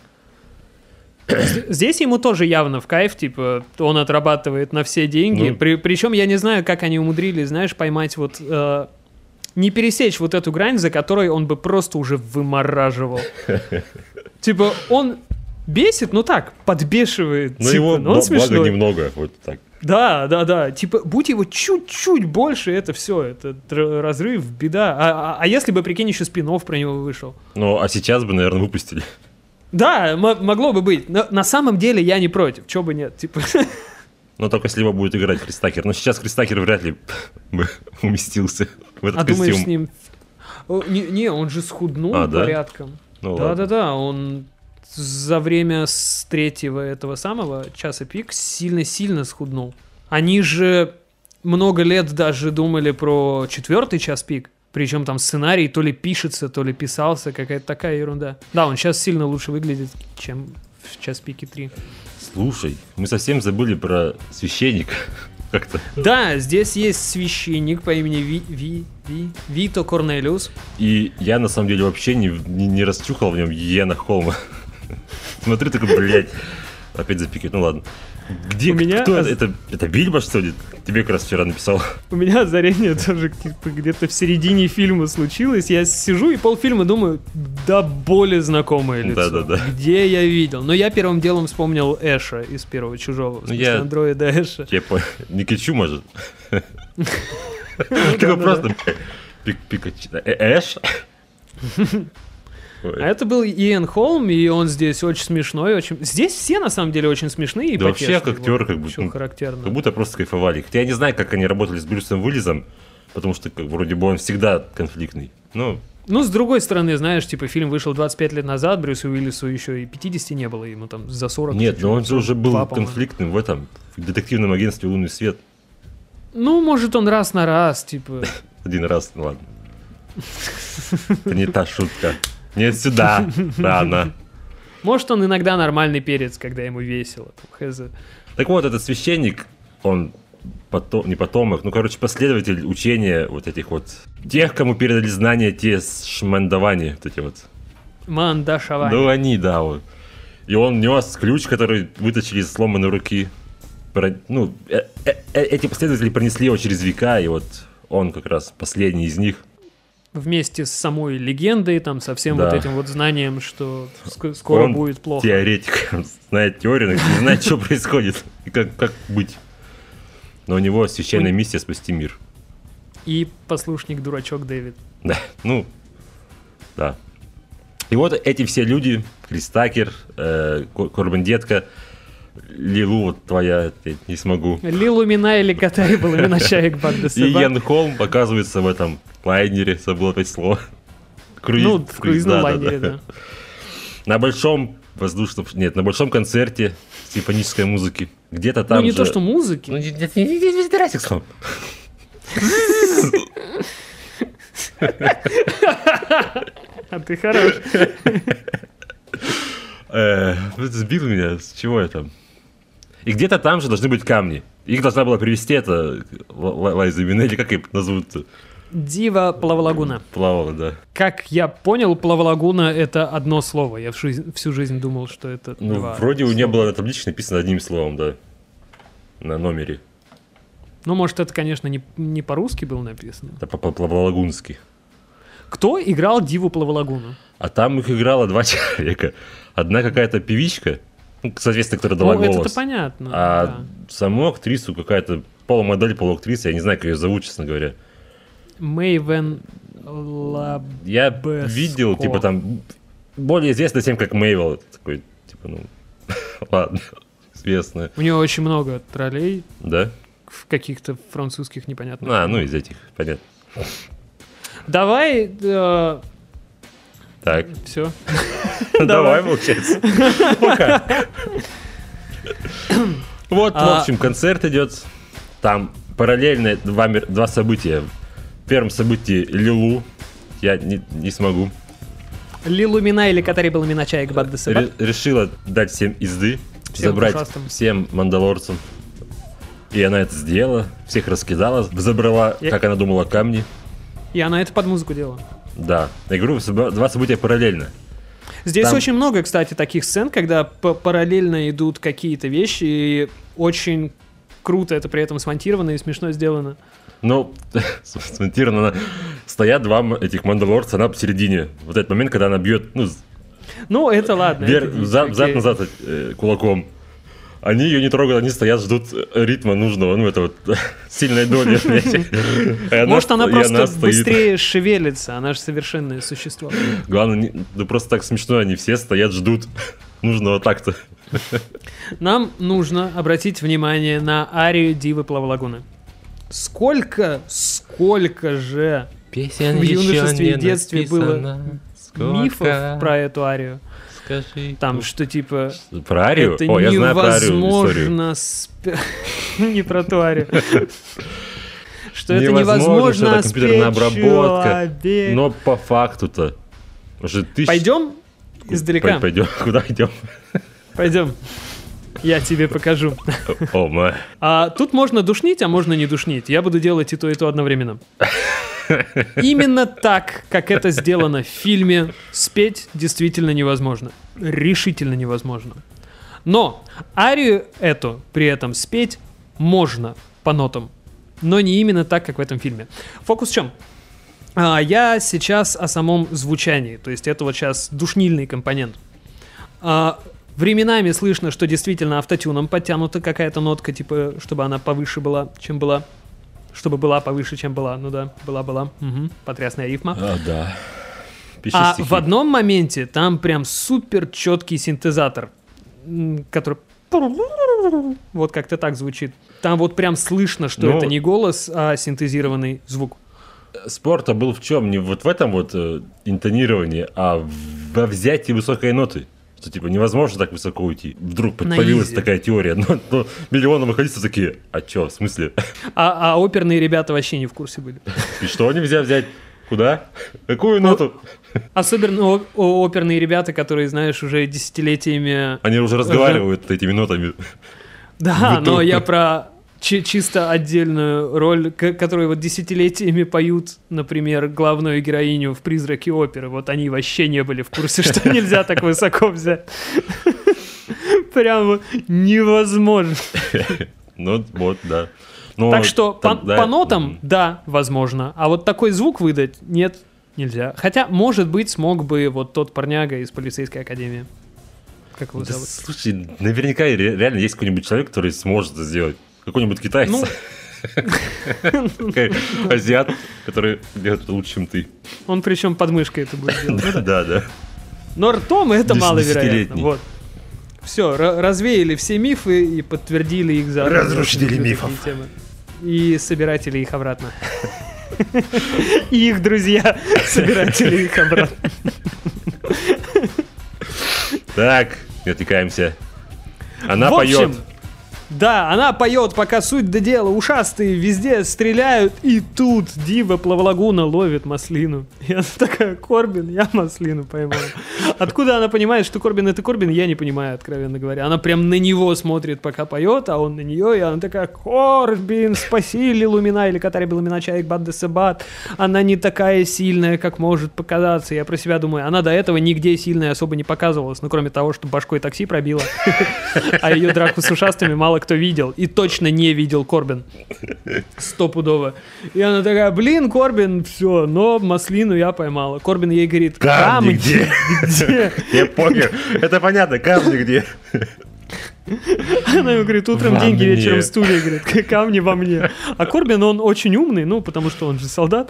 Здесь ему тоже явно в кайф, типа, он отрабатывает на все деньги. Ну. При- причем я не знаю, как они умудрились, знаешь, поймать вот... э, не пересечь вот эту грань, за которой он бы просто уже вымораживал. Типа, он бесит, ну так, подбешивает. Ну, типа, его, но он бла- благо, смешной. немного, вот так. Да, да, да. Типа, будь его чуть-чуть больше, это все, это разрыв, беда. А, а- а если бы, прикинь, еще спин про него вышел? Ну, а сейчас бы, наверное, выпустили. Да, могло бы быть. Но на самом деле я не против. Чего бы нет. Типа, Но только если его будет играть Кристакер. Но сейчас Кристакер вряд ли бы уместился в этот а думаешь, костюм. с ним... Не, не, он же схуднул А, да? порядком. Ну, ладно. Да-да-да, он за время с третьего этого самого часа пик сильно-сильно схуднул. Они же много лет даже думали про четвертый час пик. Причем там сценарий то ли пишется, то ли писался, какая-то такая ерунда. Да, он сейчас сильно лучше выглядит, чем в час пике 3. Слушай, мы совсем забыли про священника. Как-то. Да, здесь есть священник по имени Ви, Ви, Ви, Вито Корнелиус. И я, на самом деле, вообще не, не, не расчухал в нем Йена Холма. Смотрю, такой, блядь, опять запикает. Ну ладно. Где, У меня кто это? это? Бильбо, что ли? Тебе как раз вчера написал. У меня озарение тоже типа, где-то в середине фильма случилось. Я сижу и полфильма думаю, да более знакомое лицо. Да-да-да. Где я видел? Но я первым делом вспомнил Эша из первого чужого. Ну, я- андроида Эша. Я понял. Не Кичу, может? Ну, Такой да-да-да. просто... Пик- Пикачу. Э, Эш? А это был Иэн Холм, и он здесь очень смешной. Очень... Здесь все на самом деле очень смешные и Да вообще, как актеры, вот, как бы, что ну, характерно. Как будто просто кайфовали. Хотя я не знаю, как они работали с Брюсом Уиллисом, потому что как, вроде бы он всегда конфликтный. Ну, Ну, с другой стороны, знаешь, типа фильм вышел 25 лет назад, Брюсу Уиллису еще и 50 не было, ему там за 40. нет, но он же уже был Два, по-моему. конфликтным в этом, в детективном агентстве «Лунный свет». Ну, может, он раз на раз, типа... Один раз, ну ладно. Это не та шутка. Нет, сюда, рано. Может, он иногда нормальный перец, когда ему весело. Так вот, этот священник, он потом, не потомок, ну, короче, последователь учения вот этих вот тех, кому передали знания те с шмандовани, вот эти вот. Манда Шавань. Ну, они, да, вот. И он нес ключ, который вытащили из сломанной руки. Про- Ну, э- э- э- эти последователи пронесли его через века, и вот он как раз последний из них. Вместе с самой легендой, там, со всем Да. вот этим вот знанием, что ск- скоро Он будет плохо. Теоретик, знает теорию, но не знает, что происходит и как, как быть. Но у него священная миссия спасти мир. И послушник-дурачок Дэвид. Да, ну, да. И вот эти все люди, Кристакер, э, Кор- Корбан Детка, Лилу, вот твоя, я не смогу. Лилу Мина или Катай был именно Чаек Банда И Ян Холм оказывается в этом лайнере, забыл опять слово. Круиз, Ну, в круизном да, лайнере, да. да. На большом воздушном, нет, на большом концерте симфонической музыки. Где-то там Ну, не же- то, что музыки. Ну, не, не, не, не, не разбирайся, Ксом. А ты хорош. Э, Сбил меня, с чего я там? И где-то там же должны быть камни. Их должна была привезти это Лайза Минелли, как ее назовут Дива Плавалагуна. Плавала, да. Как я понял, Плавалагуна это одно слово. Я всю жизнь, всю жизнь думал, что это Ну, два вроде у нее слова. было на табличке написано одним словом, да. На номере. Ну, может, это, конечно, не, не по-русски было написано. Это по-плавалагунски. Кто играл Диву Плавалагуну? А там их играло два человека. Одна какая-то певичка, ну, соответственно, которая Ну, дала это-то голос. понятно. А да. саму актрису какая-то полумодель, полуактриса, я не знаю, как ее зовут, честно говоря. Мэйвен Лаб... Я видел, типа там более известная тем, как Мейвел. Такой, типа, ну, ладно, известная. У нее очень много троллей Да? в каких-то французских непонятных. А, ну из этих, понятно. Давай, Так, все. давай, получается. Пока. Вот, в А- общем, концерт идет. Там параллельно два, два события первом событии Лилу. Я не, не смогу. Лилумина или Катари был мина чаек бад Ре- решила дать всем изды, Всем забрать пушастым. всем мандалорцам. И она это сделала, всех раскидала, забрала, Я- как она думала, камни. И она это под музыку делала. Да. Я говорю, два события параллельно. Здесь Там- очень много, кстати, таких сцен, когда параллельно идут какие-то вещи, и очень круто это при этом смонтировано и смешно сделано. Ну, смонтировано, она- стоят два этих мандалорца, она посередине. Вот этот момент, когда она бьет, ну, Ну, это ладно. вверх, это взад, окей. взад-назад э, кулаком. Они ее не трогают, они стоят, ждут э, ритма нужного, ну, это вот сильной доли. И она Может, она просто быстрее шевелится, она же совершенное существо. Главное, ну просто так смешно, они все стоят, ждут нужного такта. Нам нужно обратить внимание на арию Дивы Плавлагуны. Сколько, сколько же Песен В юношестве и детстве было мифов про эту арию. Скажи. Там, что типа Про Арию? это О, я знаю про Арию историю. невозможно Не про ту арию. Что это Невозможно, это компьютерная обработка. Но по факту-то уже тысяч... Пойдем издалека. Пойдем. Куда идем? Пойдем. Я тебе покажу. О, май. А тут можно душнить, а можно не душнить. Я буду делать и то, и то одновременно. Именно так, как это сделано в фильме, спеть действительно невозможно. Решительно невозможно. Но арию эту при этом спеть можно по нотам. Но не именно так, как в этом фильме. Фокус в чем? А, я сейчас о самом звучании. То есть это вот сейчас душнильный компонент. А, временами слышно, что действительно автотюном подтянута какая-то нотка, типа, чтобы она повыше была, чем была. Чтобы была повыше, чем была. Ну да, была-была. Угу. Потрясная рифма. А, да. Пиши А стихи. в одном моменте там прям супер четкий синтезатор, который вот как-то так звучит. Там вот прям слышно, что Ну- это не голос, а синтезированный звук. Спорт-то был в чем? Не вот в этом вот э, интонировании, а во взятии высокой ноты. Что типа невозможно так высоко уйти. Вдруг На появилась изи. такая теория. Но, но миллионы выходистов такие, а чё, в смысле? А, а оперные ребята вообще не в курсе были. И что нельзя взять? Куда? Какую ноту? Особенно оперные ребята, которые, знаешь, уже десятилетиями... Они уже разговаривают этими нотами. Да, но я про чисто отдельную роль, которую вот десятилетиями поют, например, главную героиню в «Призраке оперы». Вот они вообще не были в курсе, что нельзя так высоко взять. Прям вот невозможно. Ну, вот, да. Но Так что по, тогда- по нотам, да, возможно. А вот такой звук выдать, нет, нельзя. Хотя, может быть, смог бы вот тот парняга из полицейской академии. Как его Да, зовут? слушай, наверняка ре- реально есть какой-нибудь человек, который сможет это сделать. Какой-нибудь китаец. Ну. Азиат, который делает это лучше, чем ты. Он причем под мышкой это будет делать. Да. Да. Но ртом это маловероятно. Вот. Все, развеяли все мифы и подтвердили их за Разрушители мифов. И собиратели их обратно. И их друзья, собиратели их обратно. Так, не отвлекаемся. Она поет. Да, она поет, пока суть до дела. Ушастые везде стреляют, и тут Дива Плавлагуна ловит маслину. И она такая, Корбин, я маслину поймал. Откуда она понимает, что Корбин это Корбин, я не понимаю, откровенно говоря. Она прям на него смотрит, пока поет, а он на нее, и она такая, Корбин, спаси Лилумина, или Катари Белумина, Чайк Бад Себат. Она не такая сильная, как может показаться. Я про себя думаю, она до этого нигде сильная особо не показывалась, ну кроме того, что башкой такси пробила. А ее драку с ушастыми мало кто видел. И точно не видел Корбин. Стопудово. И она такая, блин, Корбин, все, но маслину я поймала. Корбин ей говорит, Камни камни где? где? Я понял. Это понятно, камни где. Она ему говорит, утром Во деньги, мне. вечером стулья, говорит, «К- камни во мне. А Корбин, он очень умный, ну, потому что он же солдат.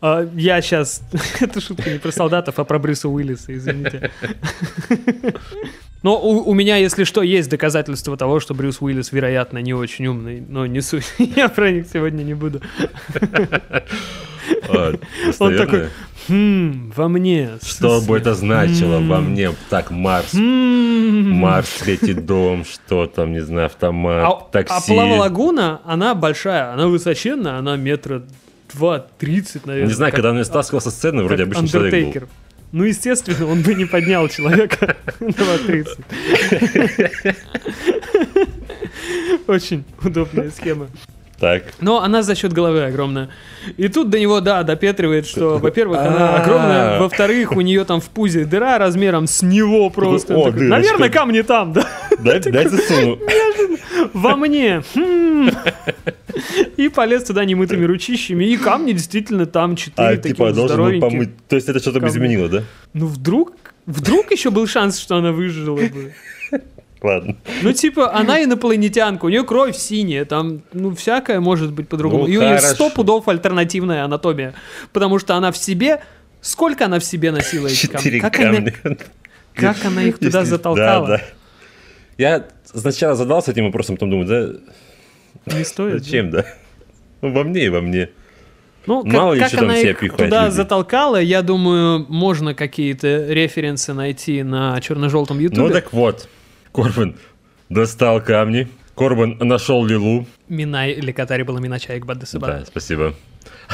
А я сейчас... Это шутка не про солдатов, а про Брюса Уиллиса, извините. Но у, у меня, если что, есть доказательства того, что Брюс Уиллис, вероятно, не очень умный, но не суть. Я про них сегодня не буду. А, Он такой, хм, во мне. Что бы это значило во мне? Так, Марс. М. Марс, третий дом, что там, не знаю, А, автомат, а такси. Плава Лагуна, она большая, она высоченная, она метра 2.30, наверное. Не знаю, когда он стаскивал со сцены, вроде обычный человек был. Ну, естественно, он бы не поднял человека на 2.30. Очень удобная схема. Так. Но она за счет головы огромная. И тут до него, да, допетривает, что, во-первых, она огромная, во-вторых, у нее там в пузе дыра размером с него просто. О, такой. Наверное, камни там, да, Дайте, дайте суну. во мне. И полез туда немытыми ручищами. И камни действительно там четыре А, типа, должен был помыть. То есть это что-то изменило, да? Ну, вдруг, вдруг еще был шанс, что она выжила бы. Ладно. Ну, типа, она инопланетянка, у нее кровь синяя, там, ну, всякое может быть по-другому. Ну, И у нее сто пудов альтернативная анатомия, потому что она в себе... Сколько она в себе носила эти камни? Как она, камня. как она их туда затолкала? Да, да. Я сначала задался этим вопросом, потом думаю, да, Не стоит. зачем, да? Ну, во мне и во мне. Ну, как, Мало ли, как что там она себя их пихают туда люди. затолкала, я думаю, можно какие-то референсы найти на черно-желтом ютубе. Ну так вот, Корбан достал камни, Корбан нашел Лилу. Минай или Катари была Минача Экбадесаба. Да, спасибо.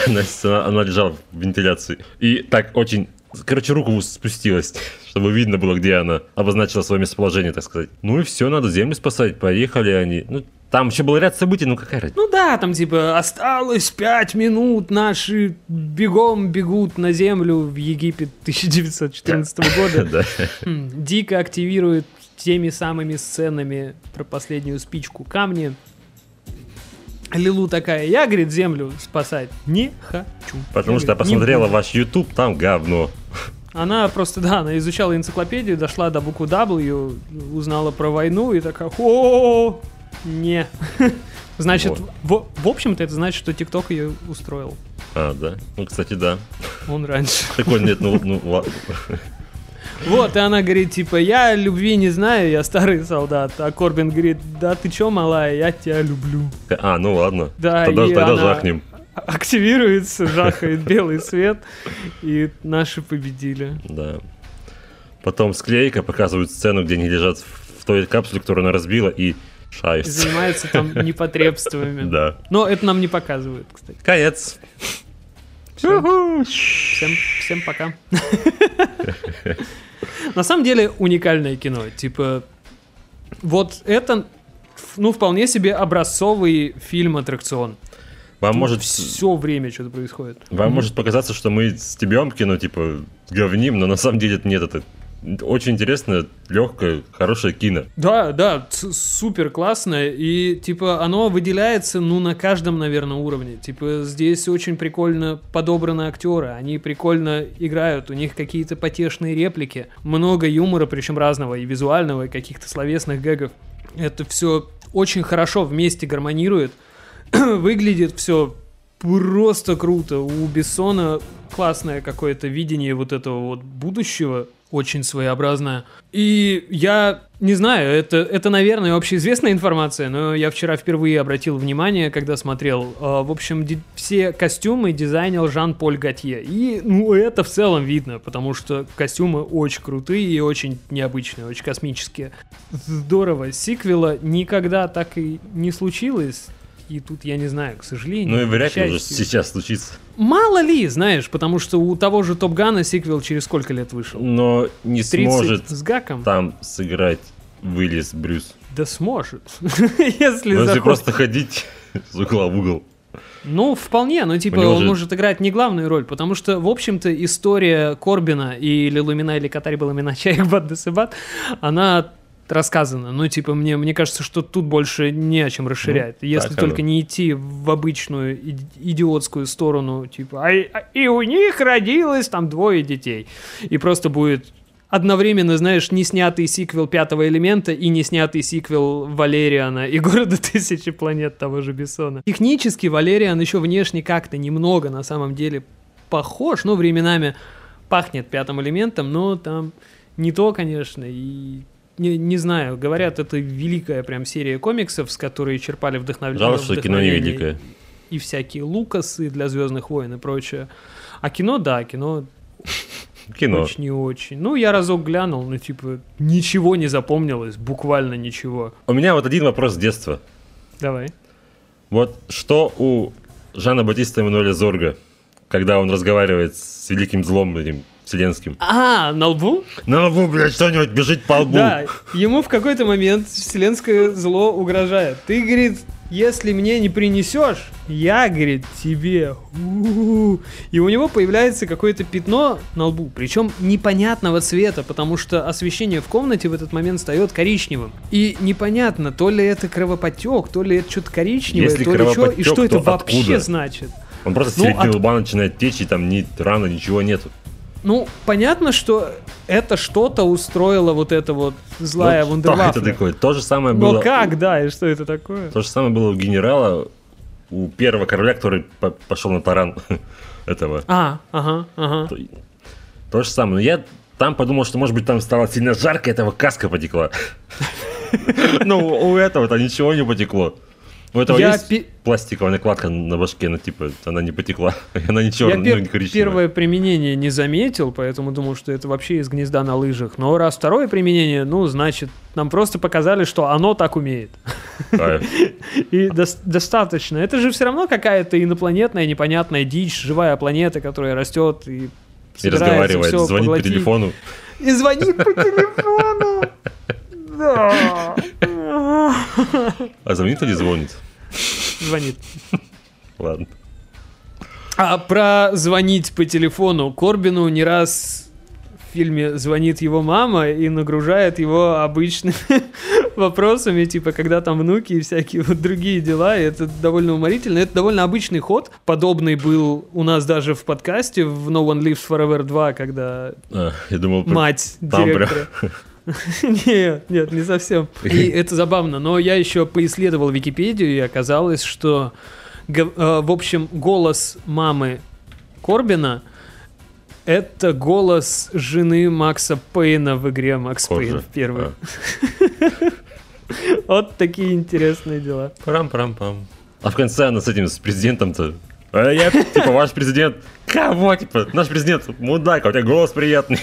Она, она- она лежала в вентиляции. И так очень... Короче, руку спустилась, чтобы видно было, где она обозначила свое местоположение, так сказать. Ну и все, надо землю спасать. Поехали они. Ну, там еще был ряд событий, ну какая разница? Ну да, там типа осталось пять минут, наши бегом бегут на землю в Египет 1914 года. Да. Хм, Дико активирует теми самыми сценами про последнюю спичку камни. Лилу такая, я, говорит, землю спасать не хочу. Потому Я, что я говорит, посмотрела буду». ваш YouTube, там говно. Она просто, да, она изучала энциклопедию, дошла до буквы W, узнала про войну и такая, о не. Значит, в, в общем-то, это значит, что ТикТок ее устроил. А, да. Ну, кстати, да. Он раньше. Такой нет, ну, ну ладно. Вот, и она говорит, типа, я любви не знаю, я старый солдат. А Корбин говорит, да ты чё, малая, я тебя люблю. А, ну ладно. Да, Тогда, и тогда она жахнем. Активируется, жахает белый свет, и наши победили. Да. Потом склейка показывают сцену, где они лежат в той капсуле, которую она разбила, и шаются. Занимаются там непотребствами. Да. Но это нам не показывают, кстати. Конец. Всем, всем пока. На самом деле уникальное кино. Типа, вот это, ну, вполне себе образцовый фильм-аттракцион. Вам может, все время что-то происходит. вам может показаться, что мы стебем кино, типа, говним, но на самом деле это нет. Это очень интересное, легкое, хорошее кино. Да, да, супер классное. И, типа, оно выделяется, ну, на каждом, наверное, уровне. Типа, здесь очень прикольно подобраны актеры. Они прикольно играют. У них какие-то потешные реплики. Много юмора, причем разного. И визуального, и каких-то словесных гэгов. Это все очень хорошо вместе гармонирует. Выглядит все просто круто. У Бессона классное какое-то видение вот этого вот будущего, очень своеобразное. И я не знаю, это, это, наверное, общеизвестная информация, но я вчера впервые обратил внимание, когда смотрел. А, В общем, все костюмы дизайнил Жан-Поль Готье. И, ну, это в целом видно, потому что костюмы очень крутые и очень необычные, очень космические. Здорово. Сиквела никогда так и не случилось. И тут я не знаю, к сожалению. Ну и вряд ли уже сейчас случится. Мало ли, знаешь, потому что у того же Топ Гана сиквел через сколько лет вышел? Но не 30 сможет с гаком? там сыграть Виллис Брюс. Да сможет. Если Ну, если просто ходить с угла в угол. Ну, вполне, но типа он же- может играть не главную роль, потому что, в общем-то, история Корбина и Лилумина или Катари Баламина Чайкбат Десебат, она рассказана. Ну, типа, мне, мне кажется, что тут больше не о чем расширять. Если так только оно. не идти в обычную идиотскую сторону, типа, «А и, а- и у них родилось там двое детей. И просто будет одновременно, знаешь, не снятый сиквел пятого элемента и не снятый сиквел Валериана и города тысячи планет того же Бессона. Технически Валериан еще внешне как-то немного на самом деле похож, но временами пахнет пятым элементом, но там не то, конечно, и не, не знаю, говорят, это великая прям серия комиксов, с которой черпали вдохновление. Жалко, что кино не великое. И всякие Лукасы для Звездных войн и прочее. А кино, да, кино Кино. очень не очень. Ну, я разок глянул, но типа ничего не запомнилось, буквально ничего. У меня вот один вопрос с детства. Давай. Вот что у Жана Батиста Эммануэля Зорга, когда он разговаривает с великим злом этим вселенским. А, на лбу? На лбу, блядь, что-нибудь бежит по лбу. Да, ему в какой-то момент вселенское зло угрожает. Ты, говорит, если мне не принесешь, я, говорит, тебе. У-у-у». И у него появляется какое-то пятно на лбу, причем непонятного цвета, потому что освещение в комнате в этот момент стает коричневым. И непонятно, то ли это кровопотек, то ли это что-то коричневое, Если то ли что, и что это то вообще откуда? значит. Он просто с Ну, середины от- лба начинает течь, и там ни раны, ничего нету. Ну, понятно, что это что-то устроило вот это вот злая Ну, вундервафля. Что это такое? То же самое Но было... как, да, и что это такое? То же самое было у генерала, у первого корабля, который по- пошел на таран этого. А, ага, ага. То, то же самое. Но я там подумал, что, может быть, там стало сильно жарко, этого каска потекла. Ну, у этого-то ничего не потекло. У этого Я есть пи- пластиковая накладка на башке, но типа она не потекла. Она не Я черная, пер- ну, не коричневая. первое применение не заметил, поэтому думал, что это вообще из гнезда на лыжах. Но раз второе применение, ну, значит, нам просто показали, что оно так умеет. И дос- достаточно. Это же все равно какая-то инопланетная непонятная дичь, живая планета, которая растет и И разговаривает, всё звонит по телефону. И звонит по телефону. Да. А звонит или звонит? Звонит. Ладно. А про звонить по телефону Корбину не раз в фильме звонит его мама и нагружает его обычными вопросами, типа, когда там внуки и всякие вот другие дела, и это довольно уморительно. Это довольно обычный ход. Подобный был у нас даже в подкасте в No One Lives Forever 2, когда А, я думал, мать там прям- директора. Нет, нет, не совсем. И это забавно. Но я еще поисследовал Википедию, и оказалось, что, э, в общем, голос мамы Корбина это голос жены Макса Пейна в игре Макс Позже. Пейн. А. Вот такие интересные дела. Парам-парам-пам. А в конце она с этим, с президентом-то. А я, типа, ваш президент. Кого, типа? Наш президент мудак, а у тебя голос приятный.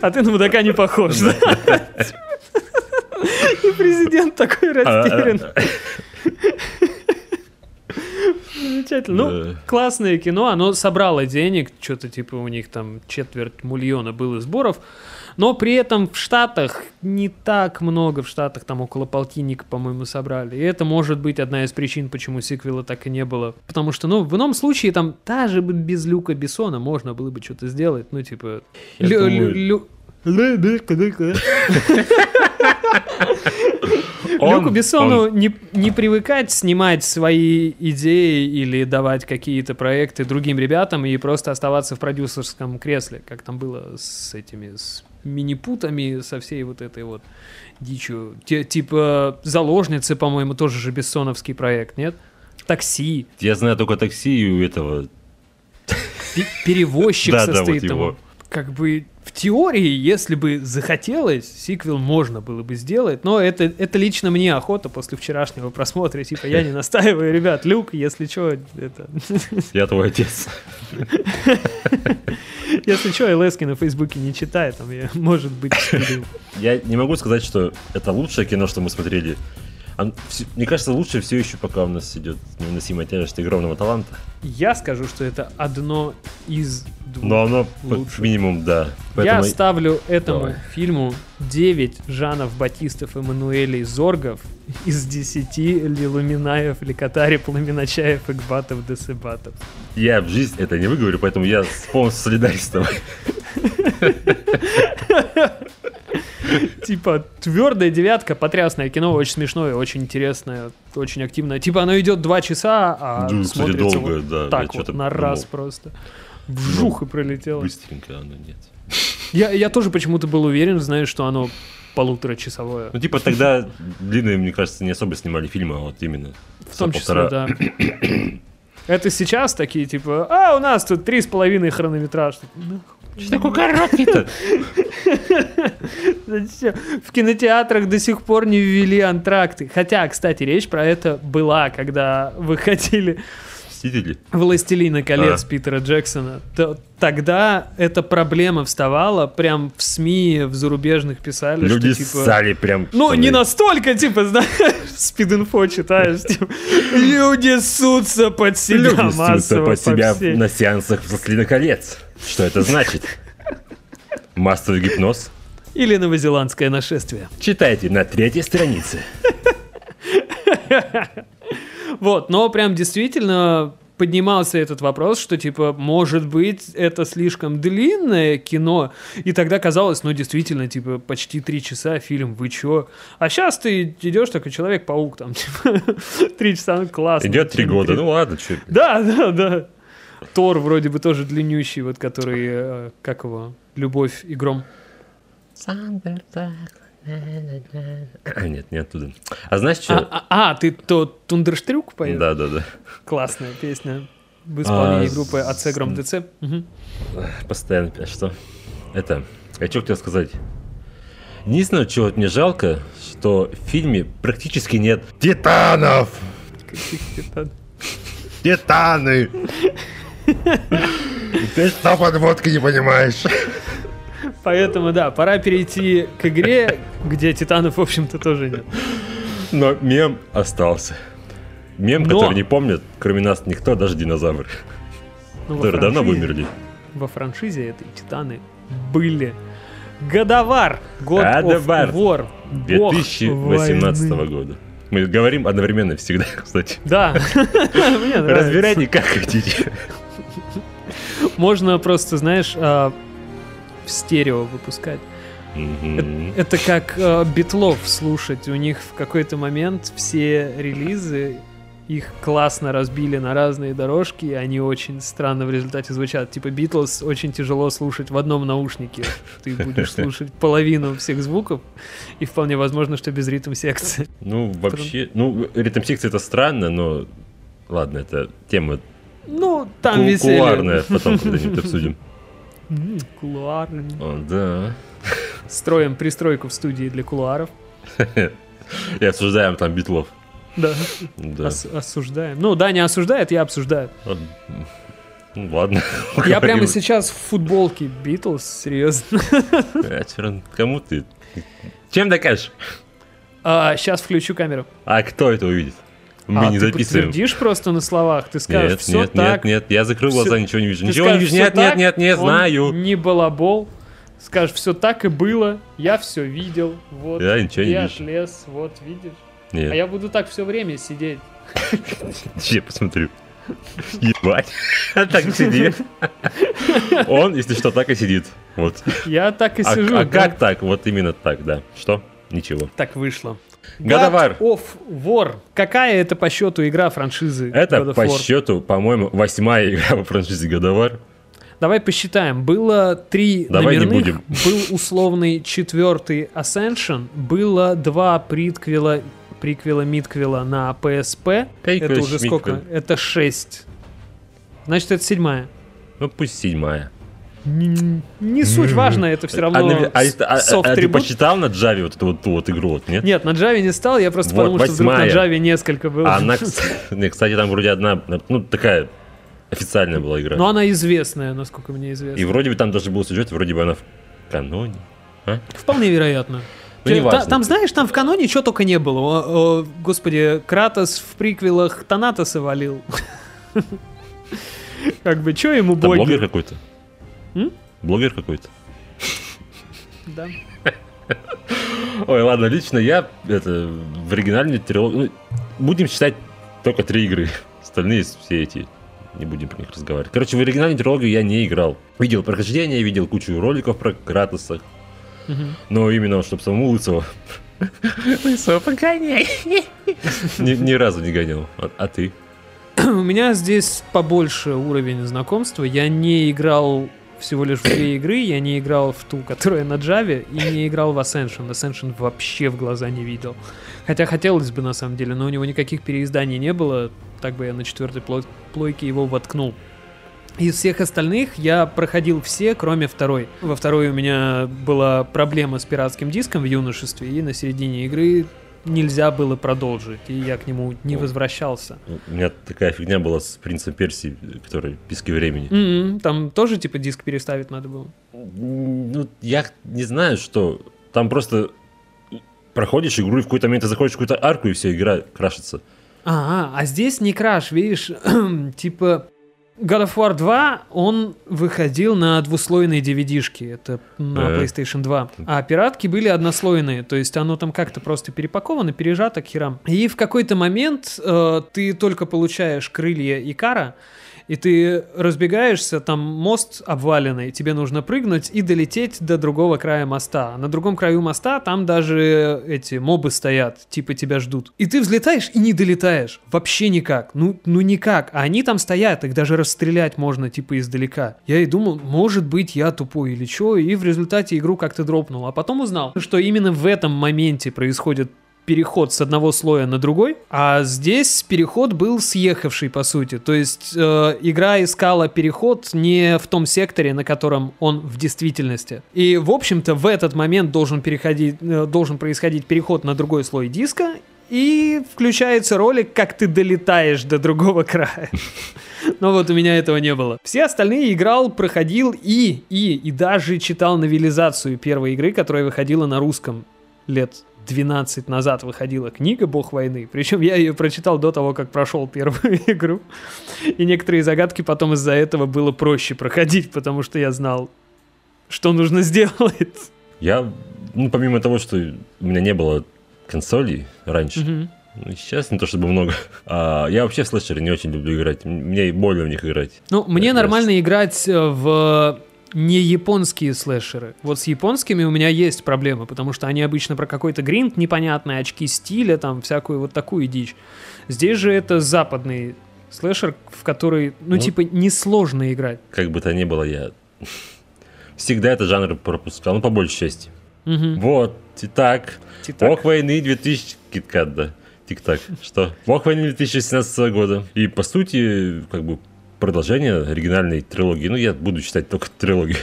А ты на мудака не похож, да? И президент такой А, растерян. а, Замечательно. Ну, классное кино, оно собрало денег, что-то типа у них там четверть миллиона было сборов, но при этом в Штатах не так много, в Штатах там около полтинника, по-моему, собрали. И это может быть одна из причин, почему сиквела так и не было. Потому что, ну, в ином случае там даже без Люка Бессона можно было бы что-то сделать, ну, типа... Я лю- думаю- лю- лю- Он- Люку Бессону он- не, не привыкать снимать свои идеи или давать какие-то проекты другим ребятам и просто оставаться в продюсерском кресле, как там было с этими с мини-путами, со всей вот этой вот дичью. Те- типа «Заложницы», по-моему, тоже же бессоновский проект, нет? «Такси», Я знаю только такси и у этого. Пе- «Перевозчик» состоит там. Как бы в теории, если бы захотелось, сиквел можно было бы сделать, но это, это лично мне охота после вчерашнего просмотра. Типа, я не настаиваю, ребят, Люк, если что, это... Я твой отец. Если что, Элески на Фейсбуке не читает, там я, может быть. Я не могу сказать, что это лучшее кино, что мы смотрели. Вс- Мне кажется, лучше все еще пока у нас идет невыносимая тяжесть огромного таланта. Я скажу, что это одно из двух. Но оно, Лучше. минимум, да. Я Поэтому ставлю этому Давай. фильму 9 Жанов, Батистов, Эммануэлей, Зоргов из 10 Лилуминаев, Ликатари, Пламеночаев, Игбатов, Десыбатов. я в жизнь это не выговорю, поэтому я полностью солидарен с тобой. Типа твердая девятка, потрясное кино, очень смешное, очень интересное, очень активное. Типа оно идет два часа, а Ну, кстати, смотрится долго, вот да, так вот на раз думал. просто. Вжух и пролетело. Быстренько оно нет. Я, я тоже почему-то был уверен, знаешь, что оно полуторачасовое. Ну, типа, тогда длинные, мне кажется, не особо снимали фильмы, а вот именно. В том числе, полтора. да. Это сейчас такие, типа, а, у нас тут три с половиной хронометраж. Ну, Что такое короткий-то? зачем? В кинотеатрах до сих пор не ввели антракты. Хотя, кстати, речь про это была, когда выходили Мстители? «Властелина колец» А. Питера Джексона, то тогда эта проблема вставала, прям в СМИ, в зарубежных писали, Люди что типа... ссали прям. Ну, не настолько, типа, знаешь, спид-инфо читаешь, типа, люди ссутся под себя Люди ссутся под по себя всей». на сеансах «Властелина колец». Что это значит? Массовый гипноз? Или новозеландское нашествие. Читайте на третьей странице. Вот, но прям действительно поднимался этот вопрос, что типа, может быть, это слишком длинное кино, и тогда казалось, ну, действительно, типа, почти три часа фильм, вы чё? А сейчас ты идешь такой Человек-паук, там, типа, три часа, ну, классно. Идет три года. Ну ладно, что. Да, да, да. Тор вроде бы тоже длиннющий, вот который, э, как его, Любовь и гром. Нет, не оттуда. А знаешь А, что? а, а, ты то Тундерштрюк поешь? Да, да, да. Классная песня в исполнении А, группы АЦ Гром ДЦ. Мгм. Постоянно. А что? Это. Я что хотел сказать? Единственное, чего мне жалко, что в фильме практически нет титанов! Каких-то- Титаны! Ты что подводки не понимаешь? Поэтому, да, пора перейти к игре, где титанов, в общем-то, тоже нет. Но мем остался. Мем, Но- который не помнит, кроме нас никто, даже динозавры, Ну, которые давно франшизе- вымерли. Во франшизе этой титаны были. Годовар. God Годовар. of War. Бог 2018 войны. года. Мы говорим одновременно всегда, кстати. Да. Разбирайте как хотите. Можно просто, знаешь, а, в стерео выпускать. Это как э, битлов слушать. У них в какой-то момент все релизы их классно разбили на разные дорожки, и они очень странно в результате звучат. Типа Битлз очень тяжело слушать в одном наушнике. Ты будешь слушать половину всех звуков, и вполне возможно, что без ритм секции. Ну, вообще, ну, ритм секции это странно, но ладно, это тема Ну, там ку- веселье. кулуарная, потом когда-нибудь обсудим. М, Кулуарный. О, да. Строим пристройку в студии для кулуаров. И обсуждаем там битлов. Да, Да. ос- осуждаем. Ну, Даня осуждает, я обсуждаю. Ну, ладно. Я прямо сейчас в футболке Битлз, серьезно. А, чё, Кому ты? Чем докажешь? сейчас включу камеру. А кто это увидит? Мы а не ты записываем. подтвердишь просто на словах, ты скажешь, Нет, все нет, так. нет, нет, я закрыл глаза, ничего не вижу. Ты Ничего не скажешь, вижу, «Всё нет, нет, так», нет, не он знаю. Не балабол. Скажешь, все так и было, я все видел, вот. Я ничего не я вижу. отлез, вот, видишь. А Нет, я буду так все время сидеть. я посмотрю. Ебать. Так сиди. Он, если что, так и сидит. Вот. Я так и А, сижу. а как так? Вот именно так, да. Что? Ничего. Так вышло. God of War. Какая это по счету игра франшизы Это God of по War? счету, по-моему, восьмая игра по франшизе Годовар. Давай посчитаем. Было три Давай не номерных, будем. был условный четвертый Ascension, было два приквела, приквела, мидквела на PSP. Приквел, это уже сколько? Это шесть. Значит, это седьмая. Ну, пусть седьмая. Не, не суть важно, это все равно А, а, а- а- а ты посчитал на Джаве вот эту вот, вот игру, вот, нет? Нет, на Java не стал, я просто Вот, подумал, что вдруг на. Java несколько было. А она, кс- не, кстати, там вроде одна, ну, такая официальная была игра. Но она известная, насколько мне И известно. вроде бы там даже был сюжет, вроде бы она в каноне. Вполне вероятно. Ну, неважно. та- там, знаешь, там в каноне что только не было. О, о, господи, Кратос в приквелах Танатоса валил. Как бы, что ему Там блогер боги? какой-то. М? Блогер какой-то. Да. Ой, ладно, лично я это в оригинальной трилогии... ну, будем считать только три игры. Остальные все эти не будем про них разговаривать. Короче, в оригинальную трилогию я не играл. Видел прохождение, видел кучу роликов про Кратоса, но именно, чтобы самому Лысого... Лысого погоняй. Ни ни разу не гонял. А а ты? У меня здесь побольше уровень знакомства. Я не играл всего лишь в две игры. Я не играл в ту, которая на Java, и не играл в Ascension. Ascension вообще в глаза не видел. Хотя хотелось бы, на самом деле, но у него никаких переизданий не было. Так бы я на четвертой плой- плойке его воткнул. Из всех остальных я проходил все, кроме второй. Во второй у меня была проблема с пиратским диском в юношестве, и на середине игры нельзя было продолжить, и я к нему не О. возвращался. У меня такая фигня была с принцем Персии, который писки времени. М-м, Там тоже типа диск переставить надо было. Ну, я не знаю, что. Там просто проходишь игру, и в какой-то момент ты заходишь в какую-то арку, и все, игра крашится. А, а здесь не краш, видишь, типа God of War 2, он выходил на двуслойные DVD-шки, это на Э. PlayStation 2. А пиратки были однослойные, то есть оно там как-то просто перепаковано, пережато к херам. И в какой-то момент э, ты только получаешь крылья Икара, и ты разбегаешься, там мост обваленный, тебе нужно прыгнуть и долететь до другого края моста. На другом краю моста там даже эти мобы стоят, типа тебя ждут. И ты взлетаешь и не долетаешь. Вообще никак. Ну, ну никак. А они там стоят, их даже расстрелять можно, типа издалека. Я и думал, может быть, я тупой или что, и в результате игру как-то дропнул. А потом узнал, что именно в этом моменте происходит переход с одного слоя на другой, а здесь переход был съехавший, по сути. То есть э, игра искала переход не в том секторе, на котором он в действительности. И, в общем-то, в этот момент должен, переходить, э, должен происходить переход на другой слой диска, и включается ролик, как ты долетаешь до другого края. Но вот у меня этого не было. Все остальные играл, проходил и, и, и даже читал новелизацию первой игры, которая выходила на русском лет 12 назад выходила книга «Бог войны». Причем я ее прочитал до того, как прошел первую игру. И некоторые загадки потом из-за этого было проще проходить, потому что я знал, что нужно сделать. Я, ну, помимо того, что у меня не было консолей раньше, Мгм. ну, сейчас не то чтобы много, а, я вообще в слэшеры не очень люблю играть. Мне больно в них играть. Ну, мне Как нормально играть э, в не японские слэшеры. Вот с японскими у меня есть проблемы, потому что они обычно про какой-то гринд непонятный, очки стиля, там всякую вот такую дичь. Здесь же это западный слэшер, в который, ну, Ну. типа, несложно играть. Как бы то ни было, я всегда этот жанр пропускал, ну, по большей части. Мгм. Вот, итак, Титак. Бог войны 2000... Киткат, да. Тик-так. Что? Бог войны 2017 года. И, по сути, как бы продолжение оригинальной трилогии. Ну, я буду читать только трилогию.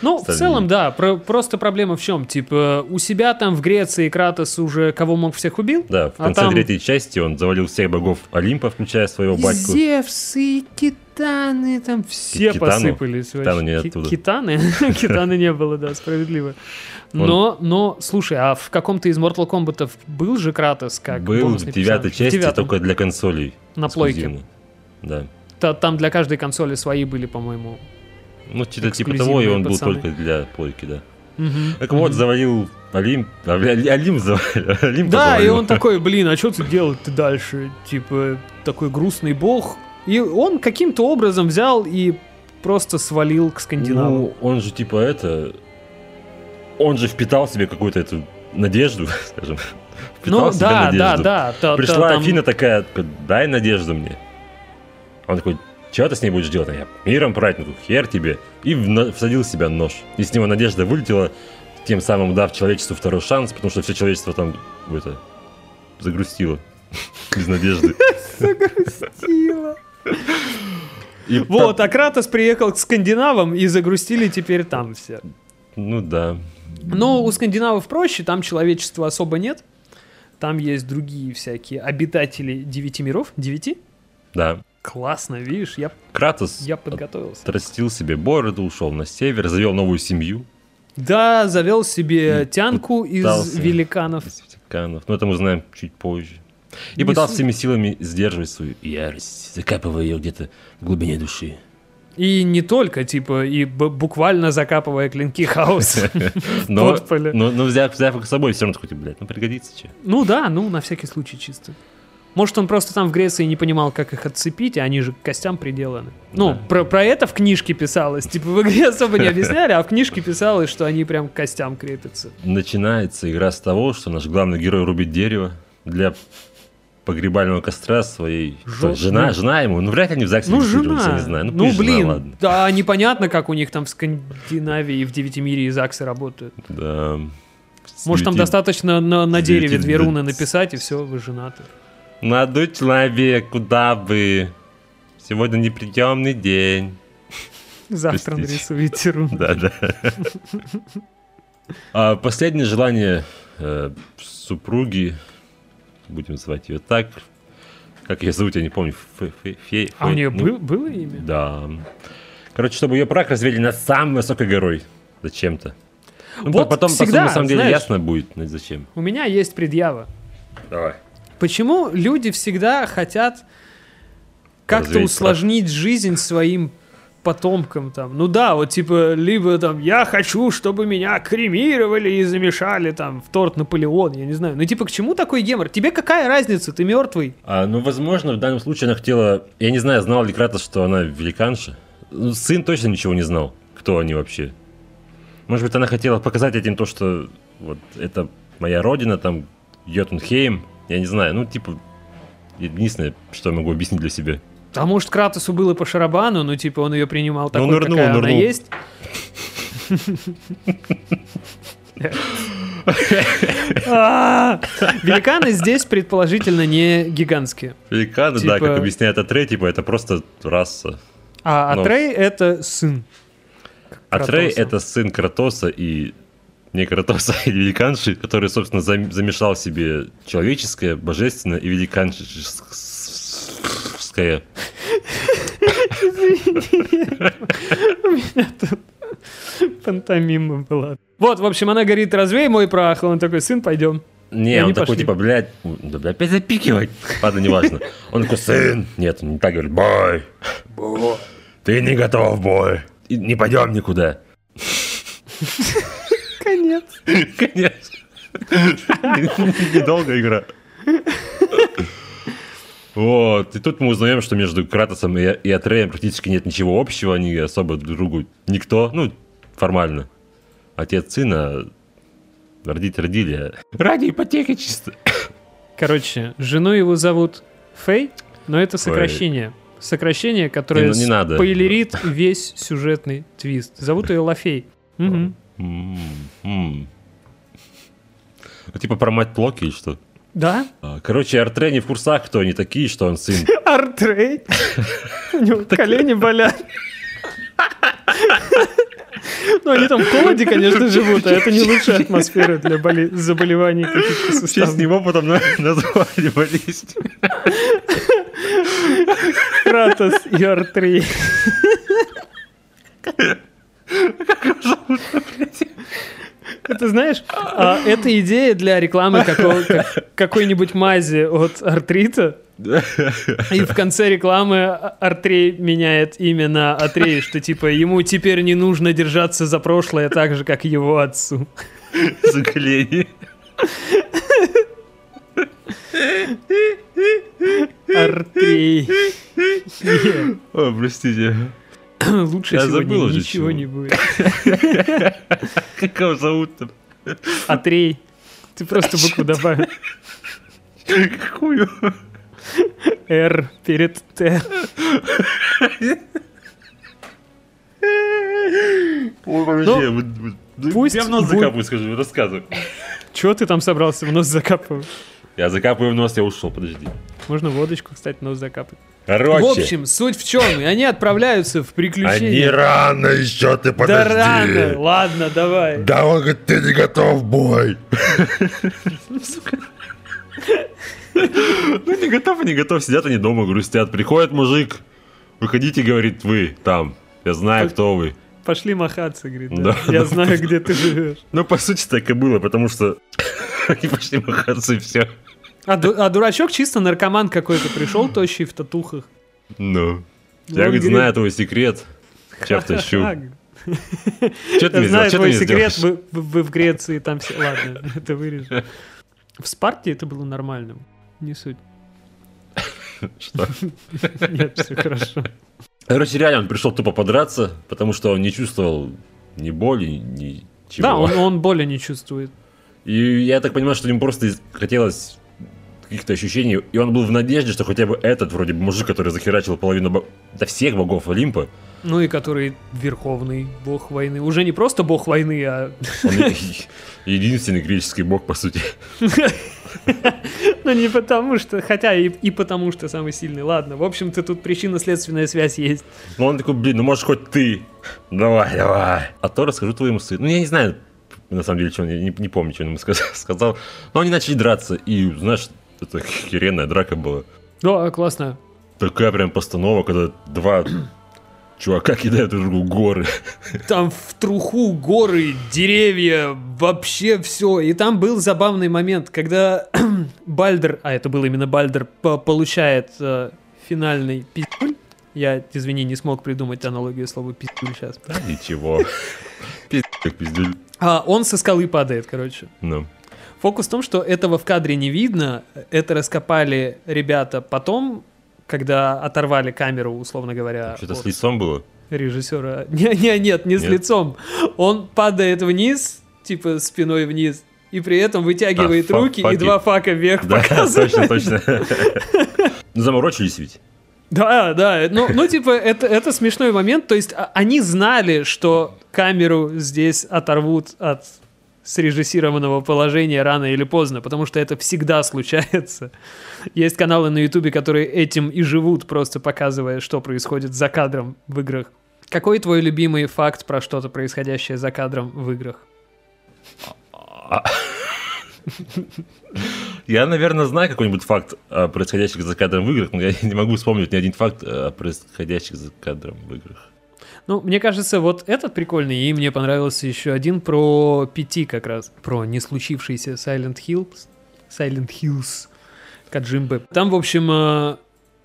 Ну, в целом, да, про- просто проблема в чем? Типа, у себя там в Греции Кратос уже кого мог всех убил? Да, в А конце там- третьей части он завалил всех богов Олимпа, включая своего батьку. Зевсы, Китаны, там все Китану? посыпались. Китану не оттуда. Китаны? Китаны не было, да, справедливо. Но, но, слушай, а в каком-то из Mortal Kombat был же Кратос как Был в девятой части только для консолей. На плойке. Да. Та- Там для каждой консоли свои были, по-моему. Ну, что-то типа того, и он был пацаны. только для плойки, да. Мгм. Так вот, завалил Олимп. а, бля, Олимп завалил. Олимпа Да, и завалил. он такой, блин, а что ты делать-то дальше? Типа, такой грустный бог. И он каким-то образом взял и просто свалил к скандинавам. Ну, он же типа это... Он же впитал в себе какую-то эту надежду, скажем. Впитал Ну, в себя да, да, надежду. да. та- та- Пришла там- Афина такая, дай надежду мне. Он такой, что ты с ней будешь делать? А я, миром править, ну хер тебе. И всадил в себя нож. И с него надежда вылетела, тем самым дав человечеству второй шанс, потому что все человечество там это загрустило. Без надежды. Сила. И Вот, а Кратос приехал к скандинавам и загрустили теперь там все. Ну да. Но у скандинавов проще, там человечества особо нет. Там есть другие всякие обитатели девяти миров. Девяти? Да. Классно, видишь, я, Кратос я подготовился. отрастил себе бороду, ушел на север, завел новую семью. Да, завел себе тянку из пытался. великанов. из Ватиканов. Но это мы узнаем чуть позже. И Не пытался всеми силами сдерживать свою ярость, закапывая ее где-то в глубине души. И не только, типа, и б- буквально закапывая клинки хаоса. Но, Подполе. но, но взяв, взяв их с собой, все равно такой, типа, блядь, ну пригодится че. Ну да, ну на всякий случай чисто. Может, он просто там в Греции не понимал, как их отцепить, а они же к костям приделаны. Ну, Да. про, про это в книжке писалось. Типа в игре особо не объясняли, а в книжке писалось, что они прям к костям крепятся. Начинается игра с того, что наш главный герой рубит дерево для погребального костра своей Жё- жена, ну. жена ему, ну вряд ли они в ЗАГСе Ну, жена. я не знаю. Ну, Ну, жена, блин, ладно. да, непонятно, как у них там в Скандинавии в Девятимире и ЗАГСы работают. Да. Может, там Свети- достаточно на, на дереве светит две да. руны написать, и все, вы женаты. Молодой человек, куда вы? Сегодня неприемный день. Завтра нарисуете руны. Да, да. А последнее желание э, супруги, будем звать ее так, как ее зовут, я не помню. Фе- фе- фе- А у нее ну, был- было имя? Да. Короче, чтобы ее брак развели над самой высокой горой. Зачем-то. Ну, Вот потом, потом, всегда, на самом деле, знаешь- ясно будет, зачем. У меня есть предъява. Давай. Почему люди всегда хотят как-то усложнить жизнь своим потомкам там? Ну да, вот типа, либо там, я хочу, чтобы меня кремировали и замешали там в торт Наполеон, я не знаю. Ну типа, к чему такой гемор? Тебе какая разница? Ты мертвый. А, ну, возможно, в данном случае она хотела... Я не знаю, знал ли Кратос, что она великанша. Ну, сын точно ничего не знал, кто они вообще. Может быть, она хотела показать этим то, что вот это моя родина, там, Йотунхейм. Я не знаю, ну, типа, единственное, что я могу объяснить для себя. А может, Кратосу было по шарабану, ну типа он ее принимал такой, нырнул, какая она нырнул. есть. А, Великаны здесь предположительно не гигантские. Великаны, да, Типа- как объясняет Атрей, типа, это просто раса. А Ну. Атрей это сын. Атрей это сын Кратоса и не Кратоса, а великанши, который, собственно, зам- замешал себе человеческое, божественное и великаншеское. Пантомима была. Вот, в общем, она говорит, развей мой прах. Он такой, сын, пойдем. Не, И он такой, пошли. типа, блядь, да, бля, опять запикивать. Ладно, неважно. Он такой, сын. Нет, он не так говорит, бой. Ты не готов, бой. И не пойдем никуда. Конечно. Недолго игра. Вот. И тут мы узнаем, что между Кратосом и, и Атреем практически нет ничего общего. Они особо друг другу никто. Ну, формально. Отец сына родить родили. Ради ипотеки чисто. Короче, жену его зовут Фэй, но это сокращение. Сокращение, которое Не, ну не надо. спойлерит весь сюжетный твист. Зовут ее Лафей. Мгм. Ну, Типа про мать Локи или что? Да? А, Короче, Артрей не в курсах, кто они такие, что он сын. Артрей. У него колени болят. Ну, они там в холоде, конечно, живут, а это не лучшая атмосфера для боле- заболеваний каких-то В честь суставов. него потом на- назвали болезнь. Кратос и Артрей. Это знаешь, а, это идея для рекламы какой-нибудь мази от артрита. И в конце рекламы Артрей меняет имя на Атрей, что типа ему теперь не нужно держаться за прошлое так же, как его отцу. За колени. Артрей. О, простите. Лучше Я сегодня забыл уже, ничего чего. не будет. Как его зовут-то? Атрей. Ты просто букву добавил. Какую? Р перед Т. Ой, вообще, вот- вот- да пусть Я в нос закапываю, скажу, рассказывай. Чего ты там собрался в нос закапывать? Я закапываю в нос, я ушел, подожди. Можно водочку, кстати, в нос закапать. Короче, В общем, суть в чем? И они отправляются в приключения. не рано еще, ты Да подожди. рано. Ладно, давай. Да он говорит, ты не готов, бой. ну не готов, не готов, сидят они дома, грустят. Приходит мужик, выходите, говорит, вы там. Я знаю, кто вы. Пошли махаться, говорит. да. Да, Я да. знаю, где ты живешь. Ну, по сути, так и было, потому что они пошли махаться и все. А, ду- а дурачок чисто наркоман какой-то пришел, тощий в татухах. Ну. Он Я, говорит, знаю твой секрет. Сейчас тащу. Что ты Я мне сделал? знаю Что ты твой секрет, вы, вы в Греции там все... Ладно, это вырежу. В Спарте это было нормальным. Не суть. Что? Нет, все хорошо. Короче, реально, он пришел тупо подраться, потому что он не чувствовал ни боли, ни чего. Да, он, он боли не чувствует. И я так понимаю, что ему просто хотелось каких-то ощущений, и он был в надежде, что хотя бы этот, вроде бы, мужик, который захерачил половину бо- да всех богов Олимпа, Ну и который верховный бог войны. Уже не просто бог войны, а... он единственный греческий бог, по сути. Ну не потому что... Хотя и, и потому что самый сильный. Ладно, в общем-то тут причинно-следственная связь есть. Но он такой, блин, ну можешь хоть ты. Давай, давай. А то расскажу твоему сыну. Ну, я не знаю, на самом деле, что он, я не, не помню, что он ему сказал, сказал. Но они начали драться, и, знаешь, это херенная драка была. Да, классно. Такая прям постанова, когда два чувака кидают друг другу горы. Там в труху горы, деревья, вообще все. И там был забавный момент, когда Бальдер, а это был именно Бальдер, по- получает э, финальный пиздюль. Я, извини, не смог придумать аналогию слова пиздюль сейчас. Да, ничего. Пиздюль. А он со скалы падает, короче. Ну, Фокус в том, что этого в кадре не видно. Это раскопали ребята потом, когда оторвали камеру, условно говоря, что-то от с лицом было. режиссера. Не, не, нет, не с Нет? лицом. Он падает вниз, типа спиной вниз, и при этом вытягивает А, фа- руки и факи. два фака вверх Да, показывает. точно, точно. Ну, заморочились ведь. Да, да, ну, ну типа, это, это смешной момент, то есть а- они знали, что камеру здесь оторвут от срежиссированного положения рано или поздно, потому что это всегда случается. Есть каналы на Ютубе, которые этим и живут, просто показывая, что происходит за кадром в играх. Какой твой любимый факт про что-то происходящее за кадром в играх? Я, наверное, знаю какой-нибудь факт о происходящих за кадром в играх, но я не могу вспомнить ни один факт о происходящих за кадром в играх. Ну, мне кажется, вот этот прикольный, и мне понравился еще один про пяти как раз, про не случившийся Silent Hills, Silent Hills Каджимбы. Там, в общем, э,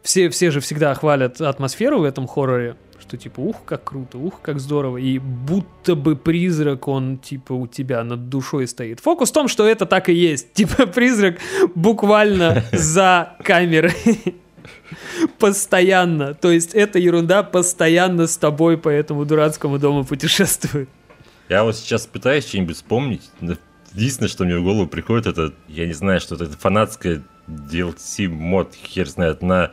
все, все же всегда хвалят атмосферу в этом хорроре, что типа, ух, как круто, ух, как здорово, и будто бы призрак, он типа у тебя над душой стоит. Фокус в том, что это так и есть. Типа призрак буквально за камерой. Постоянно. То есть эта ерунда постоянно с тобой по этому дурацкому дому путешествует. Я вот сейчас пытаюсь что-нибудь вспомнить. но Единственное, что мне в голову приходит, это, я не знаю, что это, это фанатская DLC мод, хер знает, на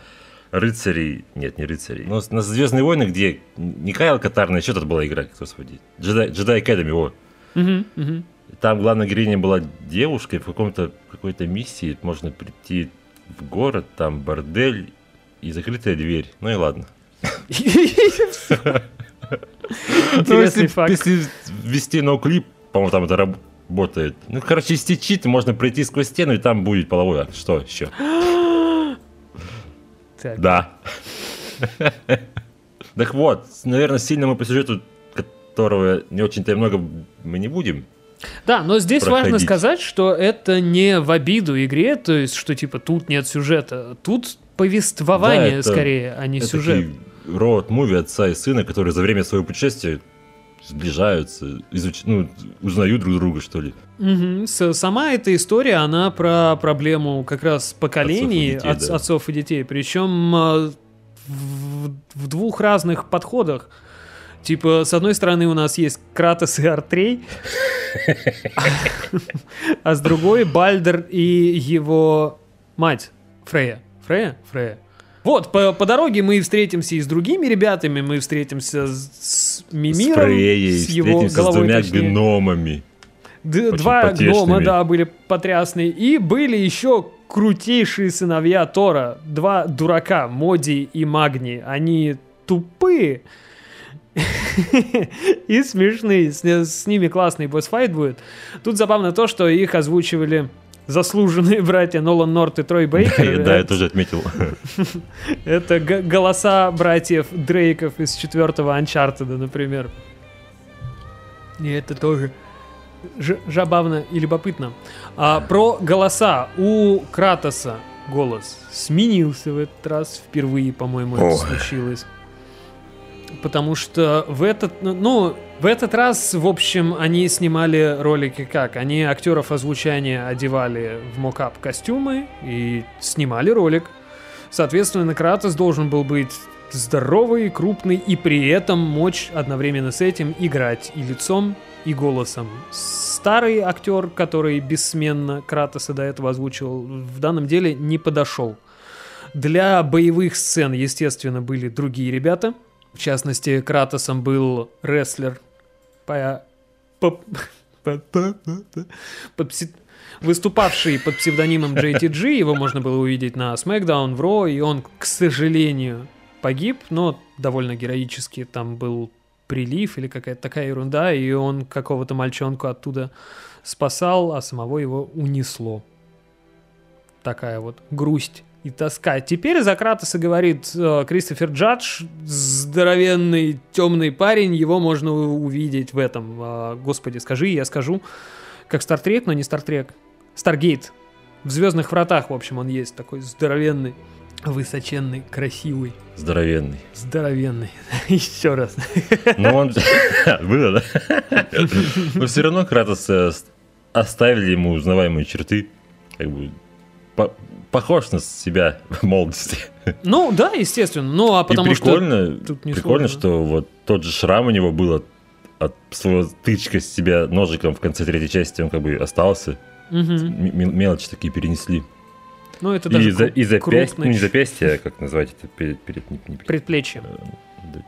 рыцарей, нет, не рыцарей, но на Звездные войны, где не Кайл Катарный, что тут была игра, господи, Academy, о. Мгм, мгм. Там главная героиня была девушкой, в каком-то какой-то миссии можно прийти в город, там бордель и закрытая дверь. Ну и ладно. Ну, Интересный если, факт. если ввести ноуклип, по-моему, там это работает. Ну, короче, если чит, можно пройти сквозь стену, и там будет половой акт. Что еще? Да. Так вот, наверное, сильно мы по сюжету, которого не очень-то и много мы не будем. Да, но здесь важно проходить. сказать, что это не в обиду игре, то есть, что типа тут нет сюжета. Тут повествование Да, это- скорее, а не Это сюжет. роуд муви отца и сына, которые за время своего путешествия сближаются, изуч... ну, узнают друг друга, что ли. Мгм. С- Сама эта история, она про проблему как раз поколений Отцов и детей, отц- да. отцов и детей. Причем э, в, в двух разных подходах. Типа, с одной стороны у нас есть Кратос и Артрей, а с другой Бальдер и его мать Фрея. Фрея? Фрея. Вот, по, по дороге мы встретимся и с другими ребятами, мы встретимся с, с Мимиром, с Фрейей, с его встретимся с головой, двумя точнее. гномами. Д- Два потешными. гнома, да, были потрясные. И были еще крутейшие сыновья Тора. Два дурака, Моди и Магни. Они тупые и смешные. С, с ними классный босс-файт будет. Тут забавно то, что их озвучивали заслуженные братья Нолан Норт и Трой Бейкер. Да, я тоже отметил. это голоса братьев Дрейков из четвертого Анчартеда, например. И это тоже жабавно и любопытно. А, про голоса. У Кратоса голос сменился в этот раз. Впервые, по-моему, это случилось. Потому что в этот, ну, в этот раз, в общем, они снимали ролики как? Они актеров озвучания одевали в мокап костюмы и снимали ролик. Соответственно, Кратос должен был быть здоровый, крупный и при этом мочь одновременно с этим играть и лицом, и голосом. Старый актер, который бессменно Кратоса до этого озвучивал, в данном деле не подошел. Для боевых сцен, естественно, были другие ребята. В частности, Кратосом был рестлер по- по- по- по- по- под выступавший под псевдонимом JTG. Его можно было увидеть на SmackDown, в Raw, и он, к сожалению, погиб, но довольно героически там был прилив или какая-то такая ерунда, и он какого-то мальчонку оттуда спасал, а самого его унесло. Такая вот грусть и тоска. Теперь за Кратоса говорит э, Кристофер Джадж, здоровенный темный парень, его можно увидеть в этом. э, господи, скажи, я скажу. Как Стартрек, но не Стартрек. Старгейт. В Звездных вратах, в общем, он есть такой здоровенный, высоченный, красивый, Здоровенный. здоровенный. Еще раз. Ну, он... Было, да? Но все равно Кратос э, оставили ему узнаваемые черты. Как бы похож на себя в молодости. Ну, да, естественно. Ну, а потому И что... прикольно, тут не прикольно, сложно. что вот тот же шрам у него был от, от своего тычка с себя ножиком в конце третьей части, он как бы остался. Мгм. М- мелочи такие перенесли. Ну, это И, даже за, кру- и запястье, ну не запястье, а как назвать это, перед, перед, не, не перед- предплечье. что-то.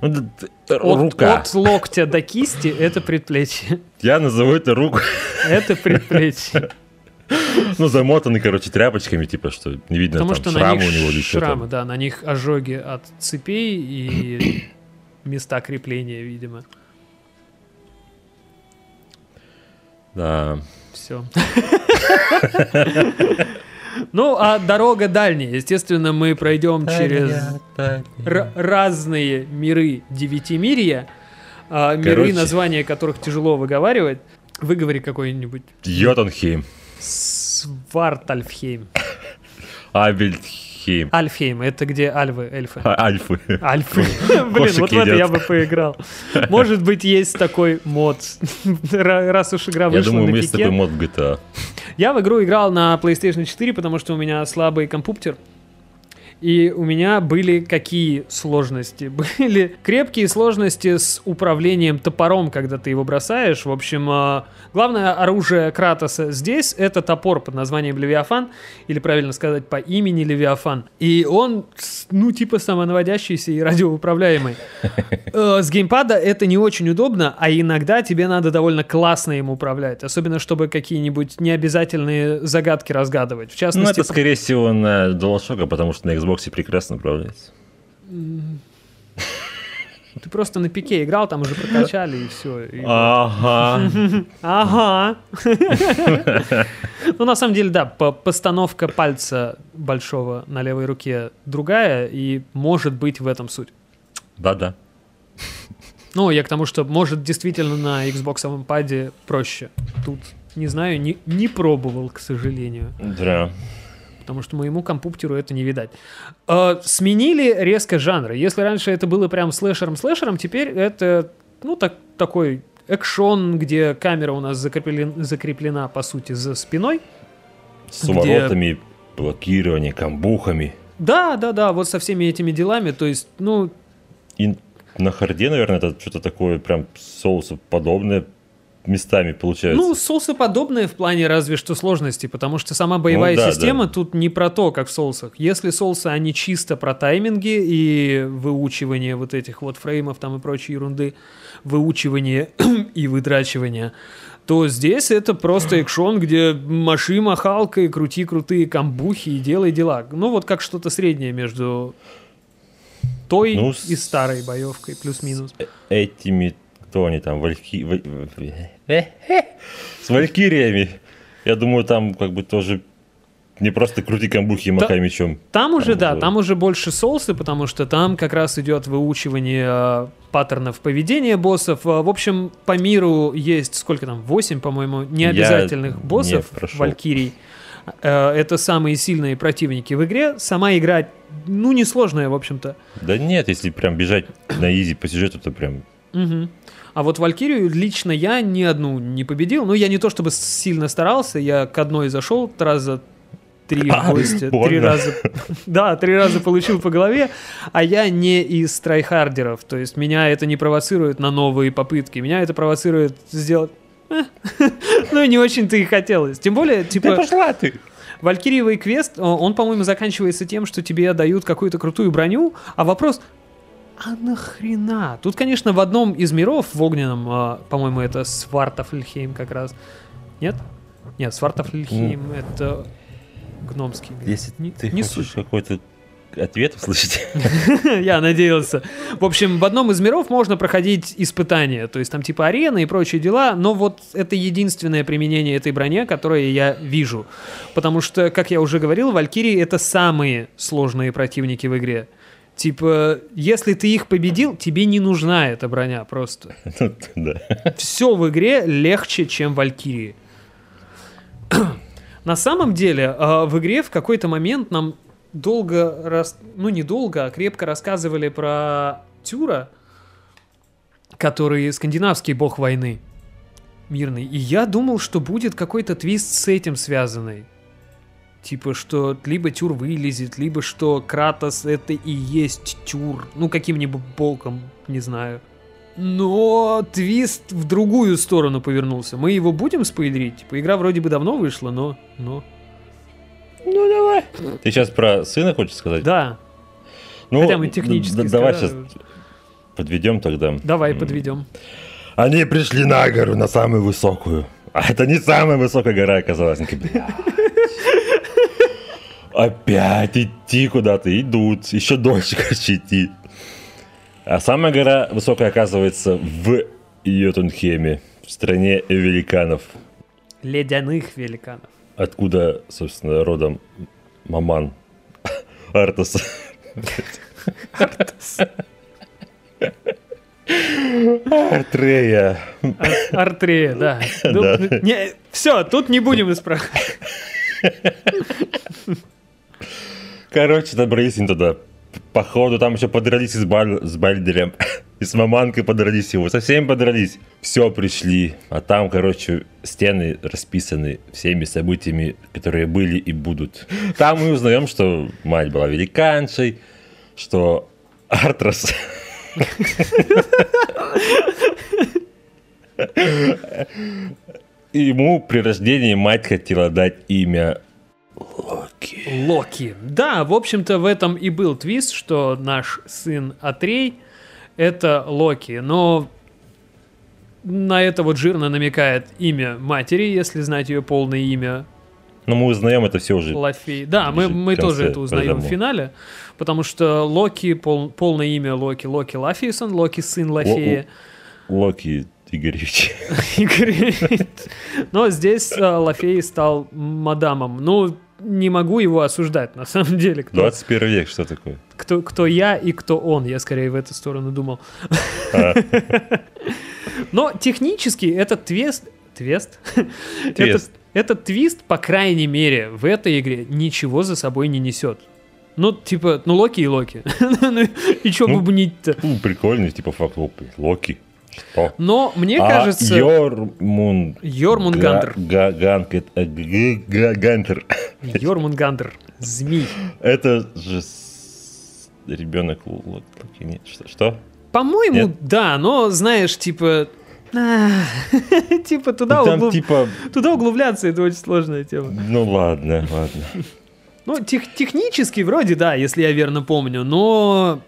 Ну, да, От, рука. от локтя до кисти это предплечье. Я назову это руку. Это предплечье. Ну, замотаны, короче, тряпочками, типа, что не видно Потому там что шрамы у него или шрамы, там. да, на них ожоги от цепей и места крепления, видимо. Да. Все. Ну, а дорога дальняя. Естественно, мы пройдем через разные миры девятимирия, а, миры, названия которых тяжело выговаривать. Выговори какой-нибудь. Йотунхейм, Свартальфхейм. Абельхейм, Альфхейм. Это где альвы, эльфы. а- Альфы. Альфы. Блин, вот в это я бы поиграл. Может быть, есть такой мод. Ра- Раз уж игра Я вышла думаю, на есть такой мод в GTA. Я в игру играл на PlayStation 4, потому что у меня слабый компьютер. И у меня были какие сложности? Были крепкие сложности с управлением топором, когда ты его бросаешь. В общем, а, главное оружие Кратоса здесь — это топор под названием Левиафан, или правильно сказать, по имени Левиафан. И он, ну, типа самонаводящийся и радиоуправляемый. Э, С геймпада это не очень удобно, а иногда тебе надо довольно классно им управлять. Особенно, чтобы какие-нибудь необязательные загадки разгадывать. В Ну, частности, это, скорее всего, на DualShock, потому что на Xbox прекрасно управляется. ты просто на пике играл, там уже прокачали и все. Ага. Ага. Ну, на самом деле, да, по- постановка пальца большого на левой руке другая, и может быть в этом суть. Да-да. Ну, я к тому, что может действительно на Xbox паде проще. Тут, не знаю, не, не пробовал, к сожалению. Да. Потому что моему компьютеру это не видать. Э, сменили резко жанры. Если раньше это было прям слэшером-слэшером, теперь это, ну, так, такой экшон, где камера у нас закреплен- закреплена, по сути, за спиной. С уворотами, блокированием, камбухами. Да, да, да, вот со всеми этими делами. То есть, ну, И на харде, наверное, это что-то такое прям соусоподобное местами получается. Ну, соусоподобное в плане разве что сложности, потому что сама боевая Ну да, система да. тут не про то, как в соусах. Если соусы, они чисто про тайминги и выучивание вот этих вот фреймов там и прочей ерунды, выучивание и выдрачивание, то здесь это просто экшон, где маши махалкой, крути крутые камбухи и делай дела. Ну, вот как что-то среднее между той Ну, и старой боевкой, плюс-минус. Э- Этими, кто они там, вальки... С валькириями. Я думаю, там как бы тоже не просто крути камбухи и махай мечом. Там уже, Там да, уже- там уже больше соусы, потому что там как раз идет выучивание э, паттернов поведения боссов. Э, В общем, по миру есть сколько там, 8, по-моему, необязательных не боссов, прошел. валькирий. Э, Это самые сильные противники в игре. Сама игра, ну, несложная, в общем-то. Да нет, если прям бежать на easy по сюжету, то прям... Мгм. А вот валькирий лично я ни одну не победил. Ну, я не то чтобы сильно старался, я к одной зашел раза три А, гости, три раза, да, три раза получил по голове, а я не из трайхардеров, то есть меня это не провоцирует на новые попытки, меня это провоцирует сделать, э, ну не очень-то и хотелось, тем более, типа, пошла ты! Валькириевый квест, он, по-моему, заканчивается тем, что тебе дают какую-то крутую броню, а вопрос, а нахрена? Тут, конечно, в одном из миров, в огненном, а, по-моему, это Свартафльхейм как раз. Нет? Нет, Свартафльхейм это гномский мир. Если не, ты не хочешь какой-то ответ услышать. Я надеялся. В общем, в одном из миров можно проходить испытания, то есть там типа арены и прочие дела, но вот это единственное применение этой брони, которое я вижу. Потому что, как я уже говорил, Валькирии это самые сложные противники в игре. Типа, если ты их победил, тебе не нужна эта броня просто. Ну, Да. Все в игре легче, чем Валькирии. На самом деле, э, в игре в какой-то момент нам долго, рас- ну не долго, а крепко рассказывали про Тюра, который скандинавский бог войны, мирный. И я думал, что будет какой-то твист с этим связанный. Типа, что либо Тюр вылезет, либо что Кратос это и есть Тюр. Ну, каким-нибудь боком, не знаю. Но твист в другую сторону повернулся. Мы его будем спойлерить? Типа, игра вроде бы давно вышла, но... но... Ну, давай. Ты сейчас про сына хочешь сказать? Да, Ну, хотя мы технически д- Давай сейчас подведем тогда. давай подведем. Они пришли на гору, на самую высокую. А это не самая высокая гора оказалась. Они такие, «Блядь, Опять идти куда-то, идут. Еще дольше, короче, идти. А самая гора высокая оказывается в Йотунхеме, в стране великанов. Ледяных великанов. Откуда, собственно, родом Маман Артас. Артрея. Ар- Артрея, да. Да. все, тут не будем исправлять. Короче, добрались они туда. Походу, там еще подрались с, Баль- с Бальдерем. И с маманкой подрались его. Со всеми подрались. Все, пришли. А там, короче, стены расписаны всеми событиями, которые были и будут. Там мы узнаем, что мать была великаншей, что Артрас... Ему при рождении мать хотела дать имя Локи. Локи. Да, в общем-то, в этом и был твист, что наш сын Атрей — это Локи. Но на это вот жирно намекает имя матери, если знать ее полное имя Но мы узнаем это все уже. Лафей. Да, мы, мы тоже это узнаем в программы. финале, потому что Локи, пол- полное имя Локи, Локи Лафейсон, Локи сын Лафея. Локи Игоревич. Игорь. Но здесь э, Лафей стал мадамом. Ну, не могу его осуждать, на самом деле. Кто, 21 век, что такое? кто, кто я и кто он. Я скорее в эту сторону думал. А. Но технически этот. Твист? Этот, Твист. этот твист, по крайней мере, в этой игре ничего за собой не несет. Ну, типа, ну Локи и Локи. Ну, И чё Ну, бубнить-то? Ну, прикольный, типа факт. Локи. Что? Но мне А кажется... Йормун... Йормунгандр. Га- э, Гантер. Йормунгандр. Змей. Это же ребенок. Нет, что? что? По-моему, Нет? да, но знаешь, типа. а, Типа туда, Ну, Там углуб- типа... туда углубляться это очень сложная тема. Ну ладно, ладно. Ну, тех- технически вроде да, если я верно помню, но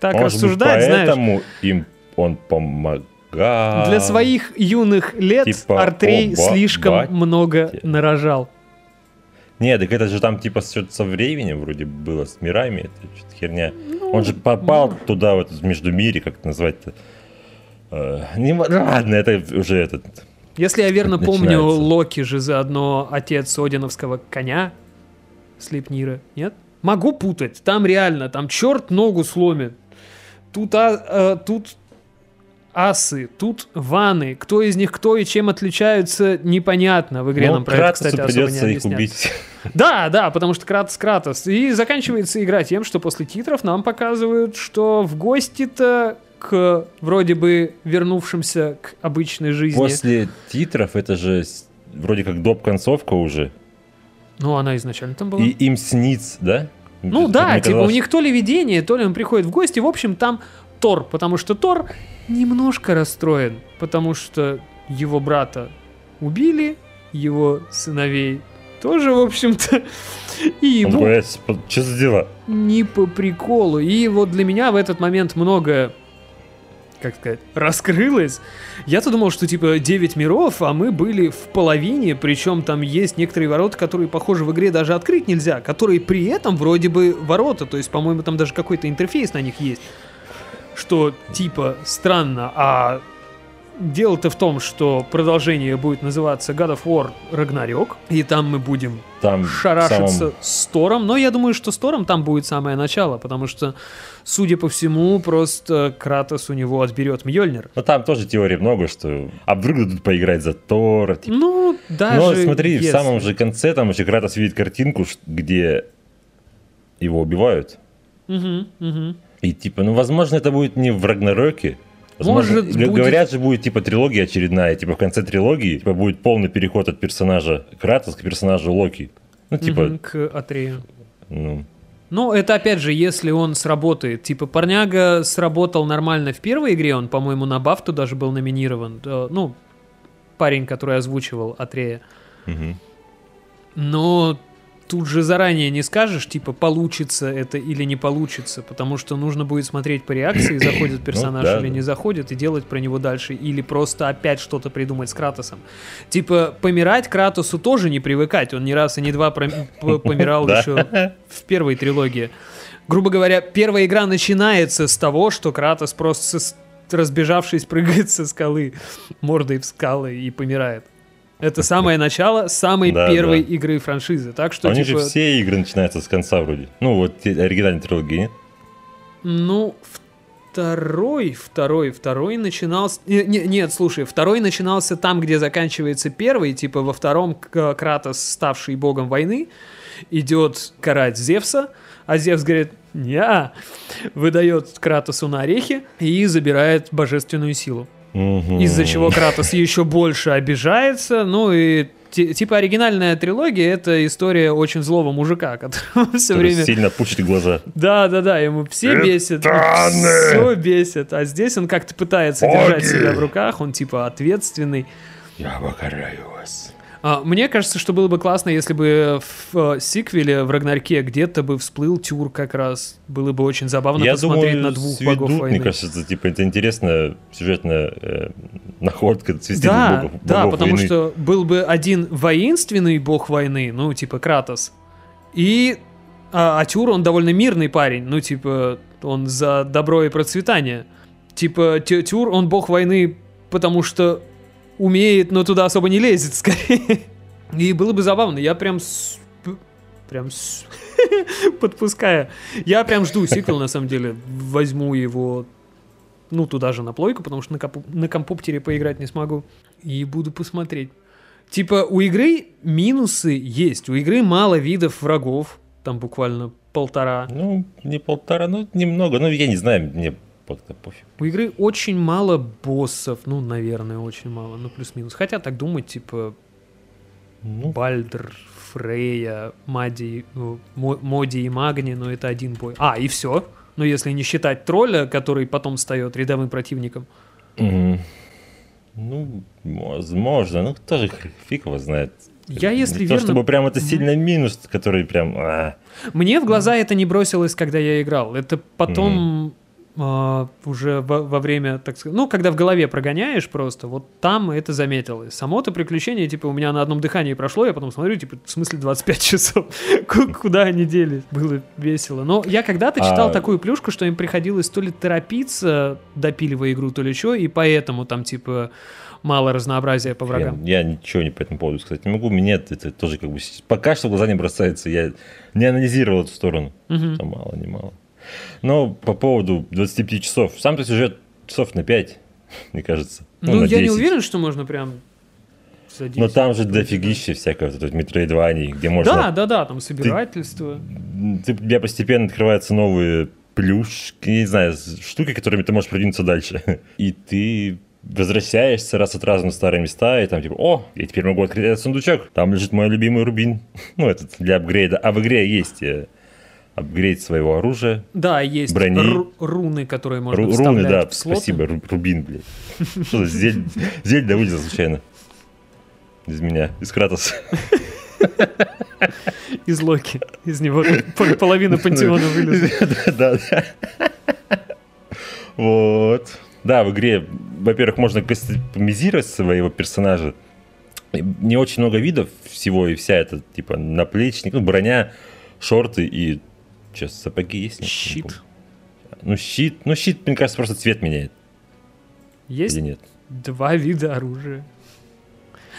так Может быть, рассуждать, знаешь, поэтому им он помогал. для своих юных лет Типа, Артрей оба слишком батя. много нарожал. Нет, так это же там типа что-то со временем вроде было, с мирами, это что-то херня. Ну, Он же попал туда, в этот междумирье, как это назвать-то. Э, не, ладно, это уже этот... Если я верно Как помню, начинается. Локи же заодно отец Одиновского коня Слепнира, нет? Могу путать, там реально, там черт ногу сломит. Тут, а, э, тут асы, тут ваны. Кто из них кто и чем отличаются, непонятно. В игре Ну, нам про это, кстати, придется их объяснят. убить. Да, да, потому что Кратос Кратос. И заканчивается игра тем, что после титров нам показывают, что в гости-то к вроде бы вернувшимся к обычной жизни. После титров это же вроде как доп-концовка уже. Ну, она изначально там была. И им снится, да? Ну Мне да, типа у казалось, них то ли видение, то ли он приходит в гости. В общем, там Тор, потому что Тор немножко расстроен, потому что его брата убили, его сыновей тоже, в общем-то, и ему такой, «Э, что за дела? не по приколу. И вот для меня в этот момент много как сказать, раскрылась. Я-то думал, что типа 9 миров, а мы были в половине, причем там есть некоторые ворота, которые, похоже, в игре даже открыть нельзя, которые при этом вроде бы ворота, то есть, по-моему, там даже какой-то интерфейс на них есть. Что типа странно, а дело-то в том, что продолжение будет называться God of War Ragnarok, и там мы будем Там шарашиться самом- с Тором, но я думаю, что с Тором там будет самое начало, потому что, судя по всему, просто Кратос у него отберет Мьёльнир. Ну там тоже теорий много, что а вдруг дадут поиграть за Тора. типа. Ну, даже Но смотри, если. в самом же конце там еще Кратос видит картинку, где его убивают. Мгм, мгм. И типа, ну возможно это будет не в Рагнароке. Возможно, Может, будет- Говорят же, будет типа трилогия очередная, типа в конце трилогии типа, будет полный переход от персонажа Кратос к персонажу Локи. Ну, типа, Мгм, к Атрею. ну, Ну, это опять же, если он сработает. Типа, парняга сработал нормально в первой игре, он, по-моему, на Бафту даже был номинирован. Э, Ну, парень, который озвучивал Атрея. мгм. Но тут же заранее не скажешь, типа, получится это или не получится, потому что нужно будет смотреть по реакции, заходит персонаж да, или да. не заходит, и делать про него дальше, или просто опять что-то придумать с Кратосом. Типа, помирать Кратосу тоже не привыкать, он ни раз и не два помирал еще в первой трилогии. Грубо говоря, первая игра начинается с того, что Кратос просто разбежавшись прыгает со скалы мордой в скалы и помирает. Это самое начало самой Да, первой да. игры франшизы. Так что, А у них типа, же все игры начинаются с конца вроде. Ну, вот те оригинальные трилогии, нет? ну, второй, второй, второй начинался... не- не- нет, слушай, второй начинался там, где заканчивается первый. Типа во втором К- Кратос, ставший богом войны, идет карать Зевса, а Зевс говорит, не выдает Кратосу на орехи и забирает божественную силу. Мгм. из-за чего Кратос еще больше обижается. Ну и ти- типа оригинальная трилогия это история очень злого мужика, который все время... сильно пучит глаза. Да, да, да, ему все бесит, все бесит. А здесь он как-то пытается Боги! держать себя в руках, он типа ответственный. Я покараю вас. А, мне кажется, что было бы классно, если бы в э, сиквеле в Рагнарке где-то бы всплыл Тюр как раз. Было бы очень забавно Я посмотреть думаю, на двух сведут, богов войны. мне кажется, это, типа, это интересная сюжетная э, находка, свести Да, богов, да, богов потому войны. что был бы один воинственный бог войны, ну, типа Кратос, и а, а Тюр, он довольно мирный парень, ну, типа, он за добро и процветание. Типа, Тю- Тюр, он бог войны, потому что умеет, но туда особо не лезет, скорее. И было бы забавно, я прям... с- Прям с- подпуская. Я прям жду сиквел, на самом деле. Возьму его ну, туда же на плойку, потому что на, компу- на компьютере поиграть не смогу. И буду посмотреть. Типа, у игры минусы есть. У игры мало видов врагов. Там буквально полтора. Ну, не полтора, ну, немного. Ну, я не знаю, мне как-то пофиг. У игры очень мало боссов. Ну, наверное, очень мало. Ну, плюс-минус. Хотя так думать, типа, Ну, Бальдр, Фрея, Мади, ну, Мо- Моди и Магни, но это один бой. А, и все. Ну, если не считать тролля, который потом встает рядовым противником. Мгм. Ну, возможно. Ну, тоже фиг его знает. Я, если не верно- то, чтобы прям это сильно минус, который прям... а. Мне в глаза это не бросилось, когда я играл. Это потом а, уже во, во время, так сказать, ну, когда в голове прогоняешь просто, вот там это заметилось. Само-то приключение, типа, у меня на одном дыхании прошло, я потом смотрю, типа, в смысле 25 часов? Ку- Куда они делись? Было весело. Но я когда-то читал А- такую плюшку, что им приходилось то ли торопиться, допиливая игру, то ли что, и поэтому там, типа, мало разнообразия по врагам. Я, я ничего не по этому поводу сказать не могу. Мне это тоже как бы... Пока что в глаза не бросается. Я не анализировал эту сторону. Мгм. Что мало, не мало. Но по поводу 25 часов. Сам-то сюжет часов на 5, мне кажется. Ну, на я не 10. уверен, что можно прям... за Но 10 там же дофигища всякого, это метроидваний, где можно... Да, да, да, там собирательство. ты- у тебя постепенно открываются новые плюшки, не знаю, штуки, которыми ты можешь продвинуться дальше. И ты возвращаешься раз от раза на старые места, и там типа, о, я теперь могу открыть этот сундучок, там лежит мой любимый рубин. Ну, этот для апгрейда. А в игре есть э, апгрейд своего оружия. Да, есть Брони. ру- руны, которые можно Ру- руны, да, в слоты. спасибо, Ру- рубин, блядь. Что за зель- Зельда вылезла случайно. Из меня, из Кратоса. Из Локи. Из него пол- половина пантеона вылезла. Да, да. Вот. Да, в игре, во-первых, можно кастомизировать своего персонажа. Не очень много видов всего, и вся эта, типа, наплечник, ну, броня, шорты и... Сейчас, сапоги есть? Нет, не Щит. Ну, щит, ну, щит, мне кажется, просто цвет меняет. Есть Или нет? два вида оружия.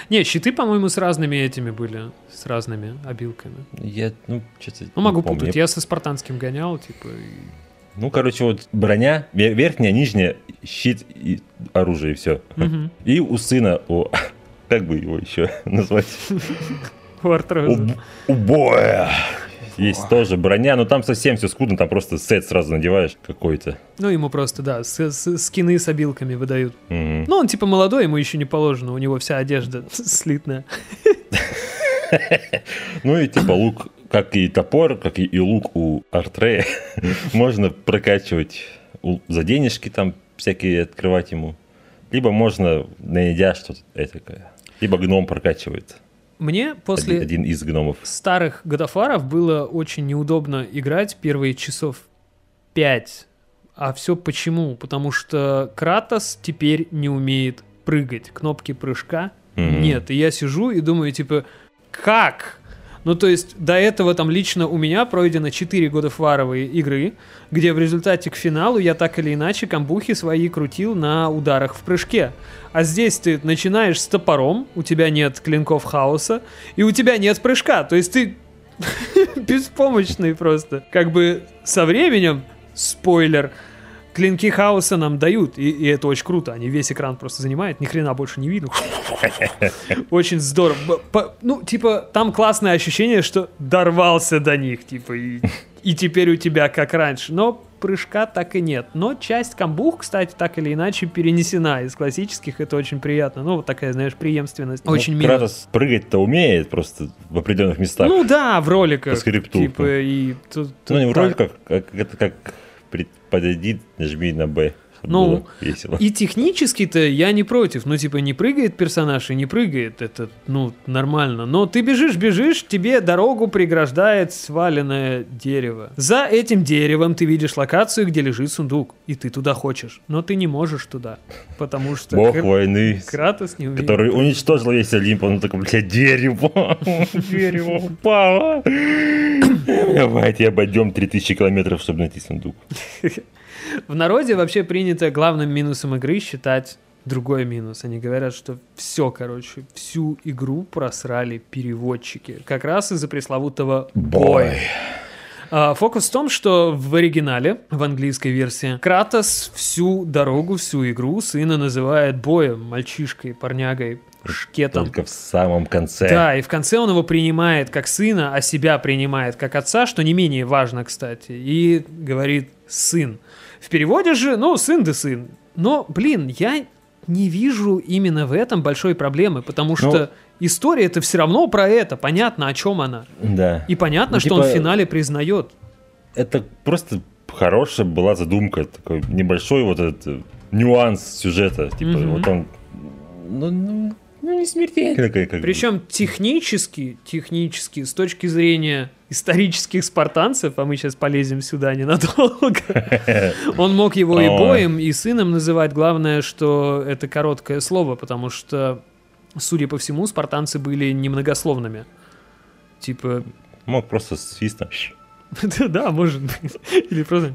Не, щиты, по-моему, с разными этими были, с разными обилками. Я, ну, что-то... Ну, могу помню. путать. Я со спартанским гонял, типа, и- Ну, короче, вот броня, ве- верхняя, нижняя, щит и оружие, и все. Мгм. И у сына, у... Как бы его еще назвать? у Артроза. Уб- Убоя! Есть тоже броня, но там совсем все скудно, там просто сет сразу надеваешь какой-то. Ну, ему просто, да, с- с- скины с обилками выдают. Мгм. Ну, он типа молодой, ему еще не положено, у него вся одежда слитная. Ну и типа лук, как и топор, как и, лук у Артрея, можно прокачивать за денежки там всякие открывать ему. Либо можно найдя что-то этакое. Либо гном прокачивает. Мне после Один, один из гномов. старых годофаров было очень неудобно играть первые часов 5. А все почему? Потому что Кратос теперь не умеет прыгать. Кнопки прыжка Мгм. нет. И я сижу и думаю, типа, как? Ну, то есть, до этого там лично у меня пройдено 4 годофаровые игры, где в результате к финалу я так или иначе камбухи свои крутил на ударах в прыжке. А здесь ты начинаешь с топором, у тебя нет клинков хаоса, и у тебя нет прыжка. То есть ты беспомощный просто. Как бы со временем, спойлер, клинки хаоса нам дают, и, и это очень круто. Они весь экран просто занимают, ни хрена больше не видно. Очень здорово. По- ну, типа, там классное ощущение, что дорвался до них, типа, и, и теперь у тебя как раньше. Но прыжка так и нет. Но часть камбух, кстати, так или иначе перенесена из классических, это очень приятно. Ну, вот такая, знаешь, преемственность. Очень Ну, мило. Кратос прыгать-то умеет просто в определенных местах. Ну да, в роликах. По скрипту. Типа, и тут, Ну, не тут вроде так. как, как, это как подойди, нажми на Б. Ну, весело. И технически-то я не против. Ну, типа, не прыгает персонаж и не прыгает. Это, ну, нормально. Но ты бежишь, бежишь, тебе дорогу преграждает сваленное дерево. За этим деревом ты видишь локацию, где лежит сундук. И ты туда хочешь. Но ты не можешь туда. Потому что Бог Кр- войны, Кратос не умеет. который уничтожил весь Олимп, он такой, блядь, дерево, дерево упало. Давайте обойдем 3000 километров, чтобы найти сундук. В народе вообще принято главным минусом игры считать другой минус. Они говорят, что все, короче, всю игру просрали переводчики. Как раз из-за пресловутого боя. А, Фокус в том, что в оригинале, в английской версии, Кратос всю дорогу, всю игру сына называет боем, мальчишкой, парнягой, шкетом. Только в самом конце. Да, и в конце он его принимает как сына, а себя принимает как отца, что не менее важно, кстати, и говорит «сын». В переводе же, ну, сын да сын. Но, блин, я не вижу именно в этом большой проблемы, потому что история это все равно про это, понятно, о чем она. Да. И понятно, Ну, что он в типа- финале признает. Это просто хорошая была задумка, такой небольшой вот этот нюанс сюжета. Типа, Мгм. вот он... Ну, ну, ну, не бы. Причем технически, технически, с точки зрения исторических спартанцев, а мы сейчас полезем сюда ненадолго, он мог его и боем, и сыном называть. Главное, что это короткое слово, потому что, судя по всему, спартанцы были немногословными. Типа, Мог просто свистом. да, может быть. Или просто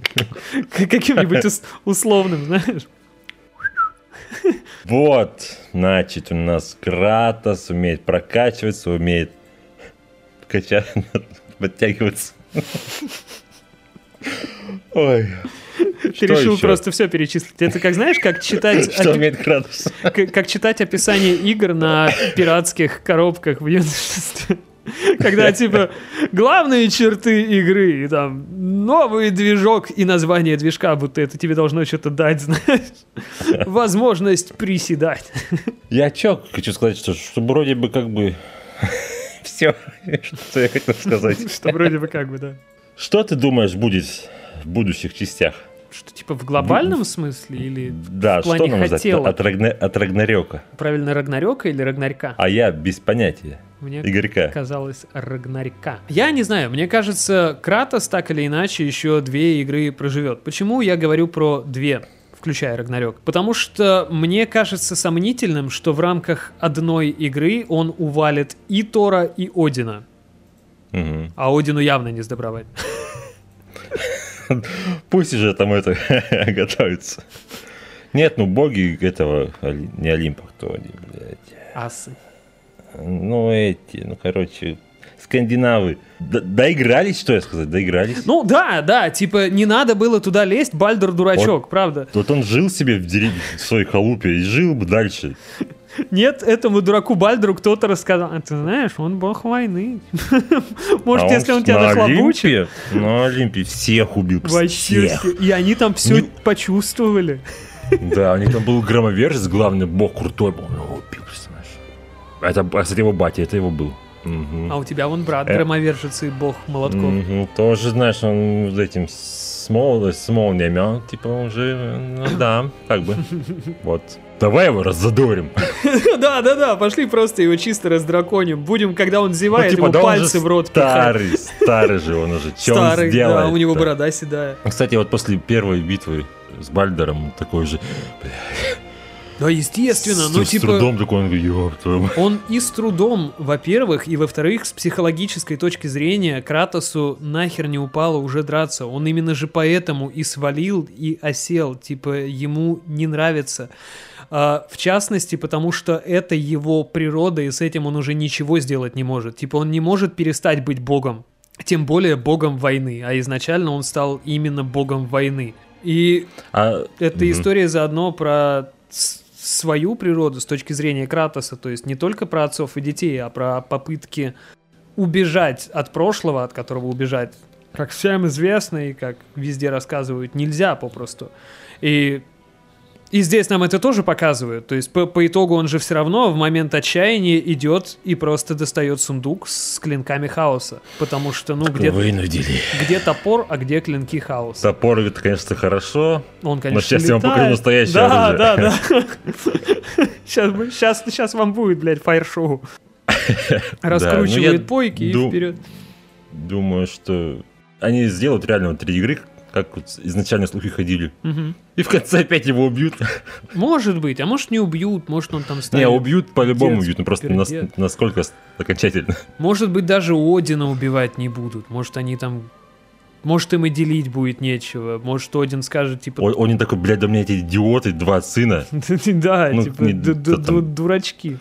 каким-нибудь ус- условным, знаешь. Вот, значит, у нас Кратос умеет прокачиваться, умеет качать, подтягиваться. Ой, Ты решил еще? просто все перечислить. Это как, знаешь, как читать... что умеет? Как, как читать описание игр на пиратских коробках в юношестве. Когда, типа, главные черты игры, и там, новый движок и название движка, будто это тебе должно что-то дать, знаешь. Возможность приседать. Я чё хочу сказать, что, что вроде бы как бы все, что я хотел сказать. Что вроде бы как бы, да. Что ты думаешь будет в будущих частях? Что, типа, в глобальном смысле или Да, в плане что нам хотела? от, Рагна- от Рагнарёка? правильно Рагнарёка или Рагнарька? А я без понятия. Мне Игорька. казалось Рагнарька. Я не знаю, мне кажется, Кратос так или иначе еще две игры проживет. Почему я говорю про две? Включая Рагнарёк. Потому что мне кажется сомнительным, что в рамках одной игры он увалит и Тора, и Одина. Мгм. А Одину явно не сдобровать. Пусть уже там это готовится. Нет, ну боги этого, не Олимпа, кто они, блядь. Асы. Ну эти, ну короче, скандинавы. Д- доигрались, что я сказать, доигрались. Ну да, да, типа не надо было туда лезть, Бальдур дурачок, правда. Вот он жил себе в, деревне, в своей халупе и жил бы дальше. Нет, этому дураку Бальдуру кто-то рассказал. А ты знаешь, он бог войны. Может, А если он тебя на нахлобучит, на Олимпе всех убил. вообще всех. все. И они там все Не- почувствовали. Да, у них там был громовержец, главный бог крутой был. Он его убил, представляешь? Это, кстати, его батя, это его был. Мгм. А у тебя вон брат Э. громовержец и бог молотков. Мгм. Тоже, знаешь, он вот этим с, мол- с молниями, он типа уже, ну да, как бы. Вот. Давай его раззадорим. Да, да, да, пошли просто его чисто раздраконим. Будем, когда он Ну, зевает, типа, ему пальцы в рот. Старый, старый же он уже. Старый, да, у него борода седая. Кстати, вот после первой битвы с Бальдером такой же. Да, естественно, с, ну с типа... трудом такой, он говорит, ёб твою мать». Он и с трудом, во-первых, и во-вторых, с психологической точки зрения, Кратосу нахер не упало уже драться. Он именно же поэтому и свалил, и осел. Типа, ему не нравится. А, в частности, потому что это его природа, и с этим он уже ничего сделать не может. Типа, он не может перестать быть богом. Тем более богом войны. А изначально он стал именно богом войны. И А, эта мгм. история заодно про с- свою природу с точки зрения Кратоса, то есть не только про отцов и детей, а про попытки убежать от прошлого, от которого убежать, как всем известно и как везде рассказывают, нельзя попросту. И и здесь нам это тоже показывают. То есть по, по итогу он же все равно в момент отчаяния идет и просто достает сундук с клинками хаоса. Потому что, ну, где, Вынудили. где топор, а где клинки хаоса. Топор, это, конечно, хорошо. Он, конечно, сейчас я вам летает. покажу настоящее да, оружие. Да, да, Сейчас, сейчас, сейчас вам будет, блядь, фаер-шоу. Раскручивает ну я пойки и вперед. Думаю, что они сделают реально вот три игры, как вот изначально слухи ходили. Мгм. И в конце опять его убьют. Может быть, а может не убьют, может он там Не, станет. убьют по-любому убьют, но просто нас- насколько окончательно. Может быть, даже Одина убивать не будут. Может, они там... Может, им и делить будет нечего. Может, Один скажет, типа... Он, он не такой, блядь, да у меня эти идиоты, два сына. Да, Ну, типа, не- дурачки.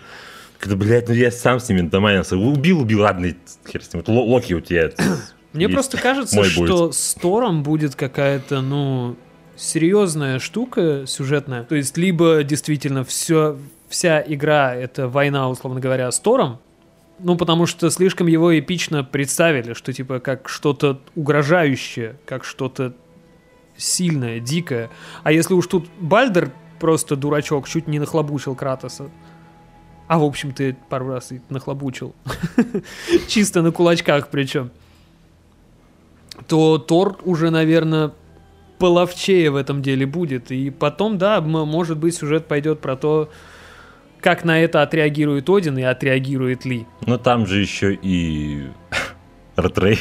Блядь, ну я сам с ними доманился. Убил, убил, ладно, хер с ним. Локи у тебя. Мне есть. просто кажется, Мой что с Тором будет какая-то, ну, серьезная штука сюжетная. То есть, либо действительно все, вся игра — это война, условно говоря, с Тором, ну, потому что слишком его эпично представили, что типа как что-то угрожающее, как что-то сильное, дикое. А если уж тут Бальдер просто дурачок, чуть не нахлобучил Кратоса, а в общем-то пару раз и нахлобучил, чисто на кулачках причем, то Тор уже, наверное, половчее в этом деле будет. И потом, да, может быть, сюжет пойдет про то, как на это отреагирует Один и отреагирует Ли. Но там же еще и Ратрей.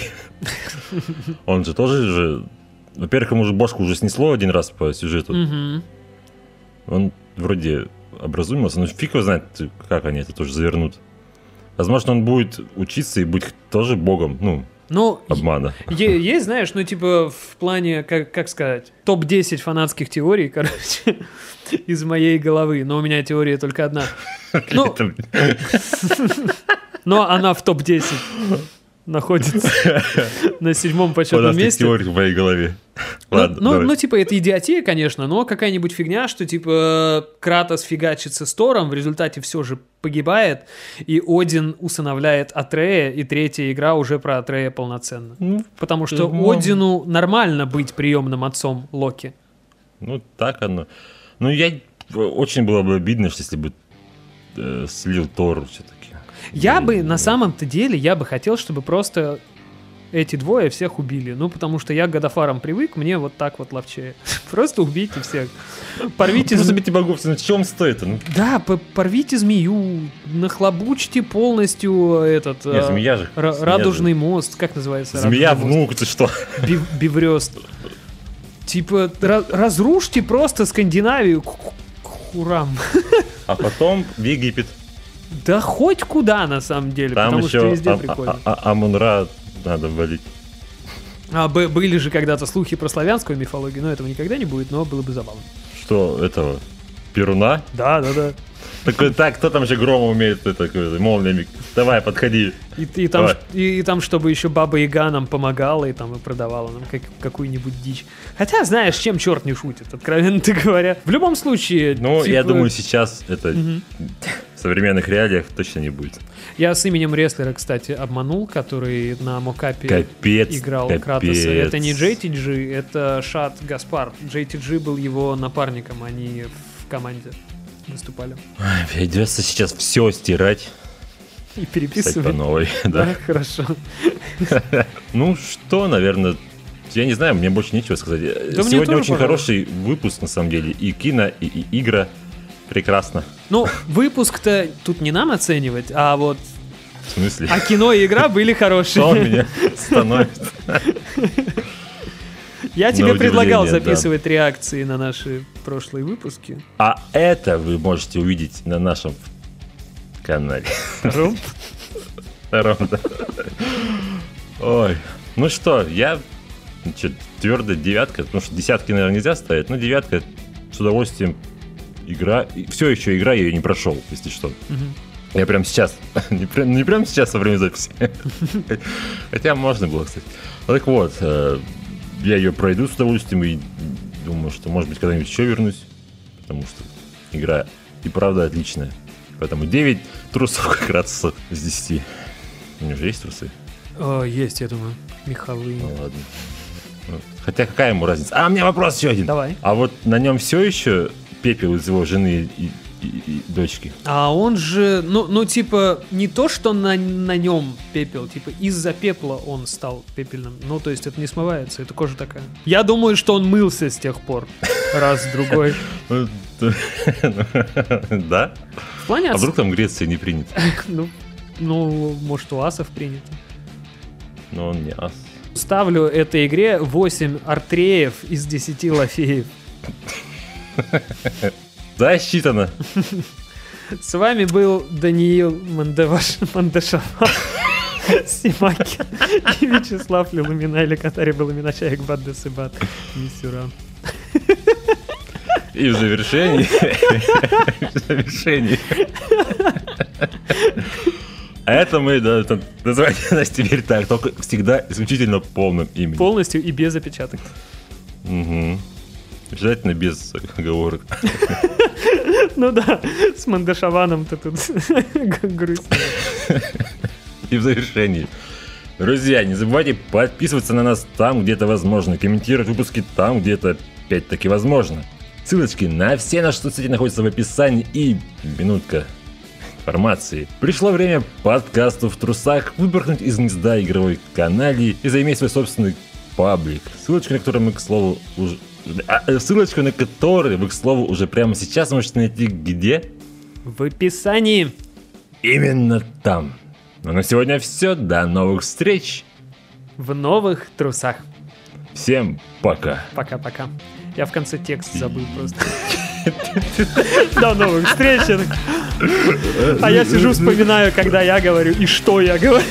Он же тоже же... Во-первых, ему же бошку уже снесло один раз по сюжету. Он вроде образумился, но фиг его знает, как они это тоже завернут. Возможно, он будет учиться и быть тоже богом, ну, Ну, обмана. есть, знаешь, ну, типа, в плане, как, как сказать, топ-10 фанатских теорий, короче, из моей головы. Но у меня теория только одна. Ну, но она в топ-10 находится на седьмом почетном месте. теорий в моей голове. Ну, Ладно, ну, ну, типа, это идиотия, конечно, но какая-нибудь фигня, что, типа, Кратос фигачится с Тором, в результате все же погибает, и Один усыновляет Атрея, и третья игра уже про Атрея полноценно. Ну, Потому что Ну, Одину нормально быть приемным отцом Локи. Ну, так оно. Ну, я... Очень было бы обидно, если бы э, слил Тор все-таки. Я бы, на самом-то деле, я бы хотел, чтобы просто эти двое всех убили. Ну, потому что я к Годофарам привык, мне вот так вот ловчее. Просто убейте всех. Порвите, Просто бить богов, на чем стоит? Ну, Да, порвите змею, нахлобучьте полностью этот не, э, змея же. радужный мост, как называется? Змея внук, ты что? Бив- Биврёст. Типа, разрушьте просто Скандинавию к к хурам. А потом в Египет. Да хоть куда, на самом деле, Там потому что еще везде а- прикольно. а- а- Амунра надо валить. А, б- были же когда-то слухи про славянскую мифологию, но этого никогда не будет, но было бы забавно. Что, этого? Перуна? Да, да, да. Такой, так, кто там еще грома умеет, это, такой, молниями? Давай, подходи. И, и там, Давай. и, и там, чтобы еще баба Яга нам помогала и там и продавала нам как- какую-нибудь дичь. Хотя, знаешь, чем черт не шутит, откровенно говоря. В любом случае... Ну, я типа, думаю, сейчас это в современных реалиях точно не будет. Я с именем рестлера, кстати, обманул, который на мокапе Капец, играл капец. Кратоса. Это не JTG, это Шат Гаспар. JTG был его напарником, они в команде выступали. Придется сейчас все стирать, И писать по новой. Да, Да. хорошо. Ну что, наверное, я не знаю, мне больше нечего сказать. Сегодня очень хороший выпуск, на самом деле. И кино, и, и игра. Прекрасно. Ну, выпуск-то тут не нам оценивать, а вот В смысле? а кино и игра были Что хорошие. меня становится? Я тебе предлагал да. записывать реакции на наши прошлые выпуски. А это вы можете увидеть на нашем канале. Ром? Втором, да. Ой. Ну что, я твердая девятка, потому что десятки, наверное, нельзя ставить, но девятка с удовольствием игра. Все еще игра, я ее не прошел, если что. Я прям сейчас, не, прям, не прям сейчас во время записи. Хотя можно было, кстати. Ну, Так вот, э, я ее пройду с удовольствием и думаю, что, может быть, когда-нибудь еще вернусь, потому что игра и правда отличная. Поэтому 9 трусов как раз с 10. У меня же есть трусы? О, есть, я думаю. Михалы. Ну ладно. Хотя какая ему разница? А, у меня вопрос еще один. Давай. А вот на нем все еще пепел из его жены и, и- и дочки? А он же, ну, ну типа, не то, что на, на нем пепел, типа, из-за пепла он стал пепельным. Ну, то есть это не смывается, это кожа такая. Я думаю, что он мылся с тех пор. Раз, другой. Да? В плане А вдруг там Греция не принято? ну, ну, может, у асов принято. Но он не ас. Ставлю этой игре 8 артреев из 10 лафеев. Засчитано. С вами был Даниил Мандаваш... Мандашава. Симаки и Вячеслав Лилумина или Катари Баламина Чаек Бат Десыбат Мисюра. И в завершении... В завершении... А это мы, да, это, называйте нас теперь так, только всегда исключительно полным именем. Полностью и без опечаток. Мгм. Обязательно без оговорок. Ну да, с Мандашаваном-то тут грустно. И в завершении. Друзья, не забывайте подписываться на нас там, где это возможно, комментировать выпуски там, где это опять-таки возможно. Ссылочки на все наши соцсети находятся в описании и минутка информации. Пришло время подкасту в трусах выпорхнуть из гнезда игровой каналии и заиметь свой собственный паблик. Ссылочку на который мы, к слову, уже... а, э, ссылочку на который вы, к слову, уже прямо сейчас можете найти где? В описании. Именно там. Ну на сегодня все. До новых встреч. В новых трусах. Всем пока. Пока-пока. Я в конце текст забыл просто. До новых встреч. А я сижу, вспоминаю, когда я говорю и что я говорю.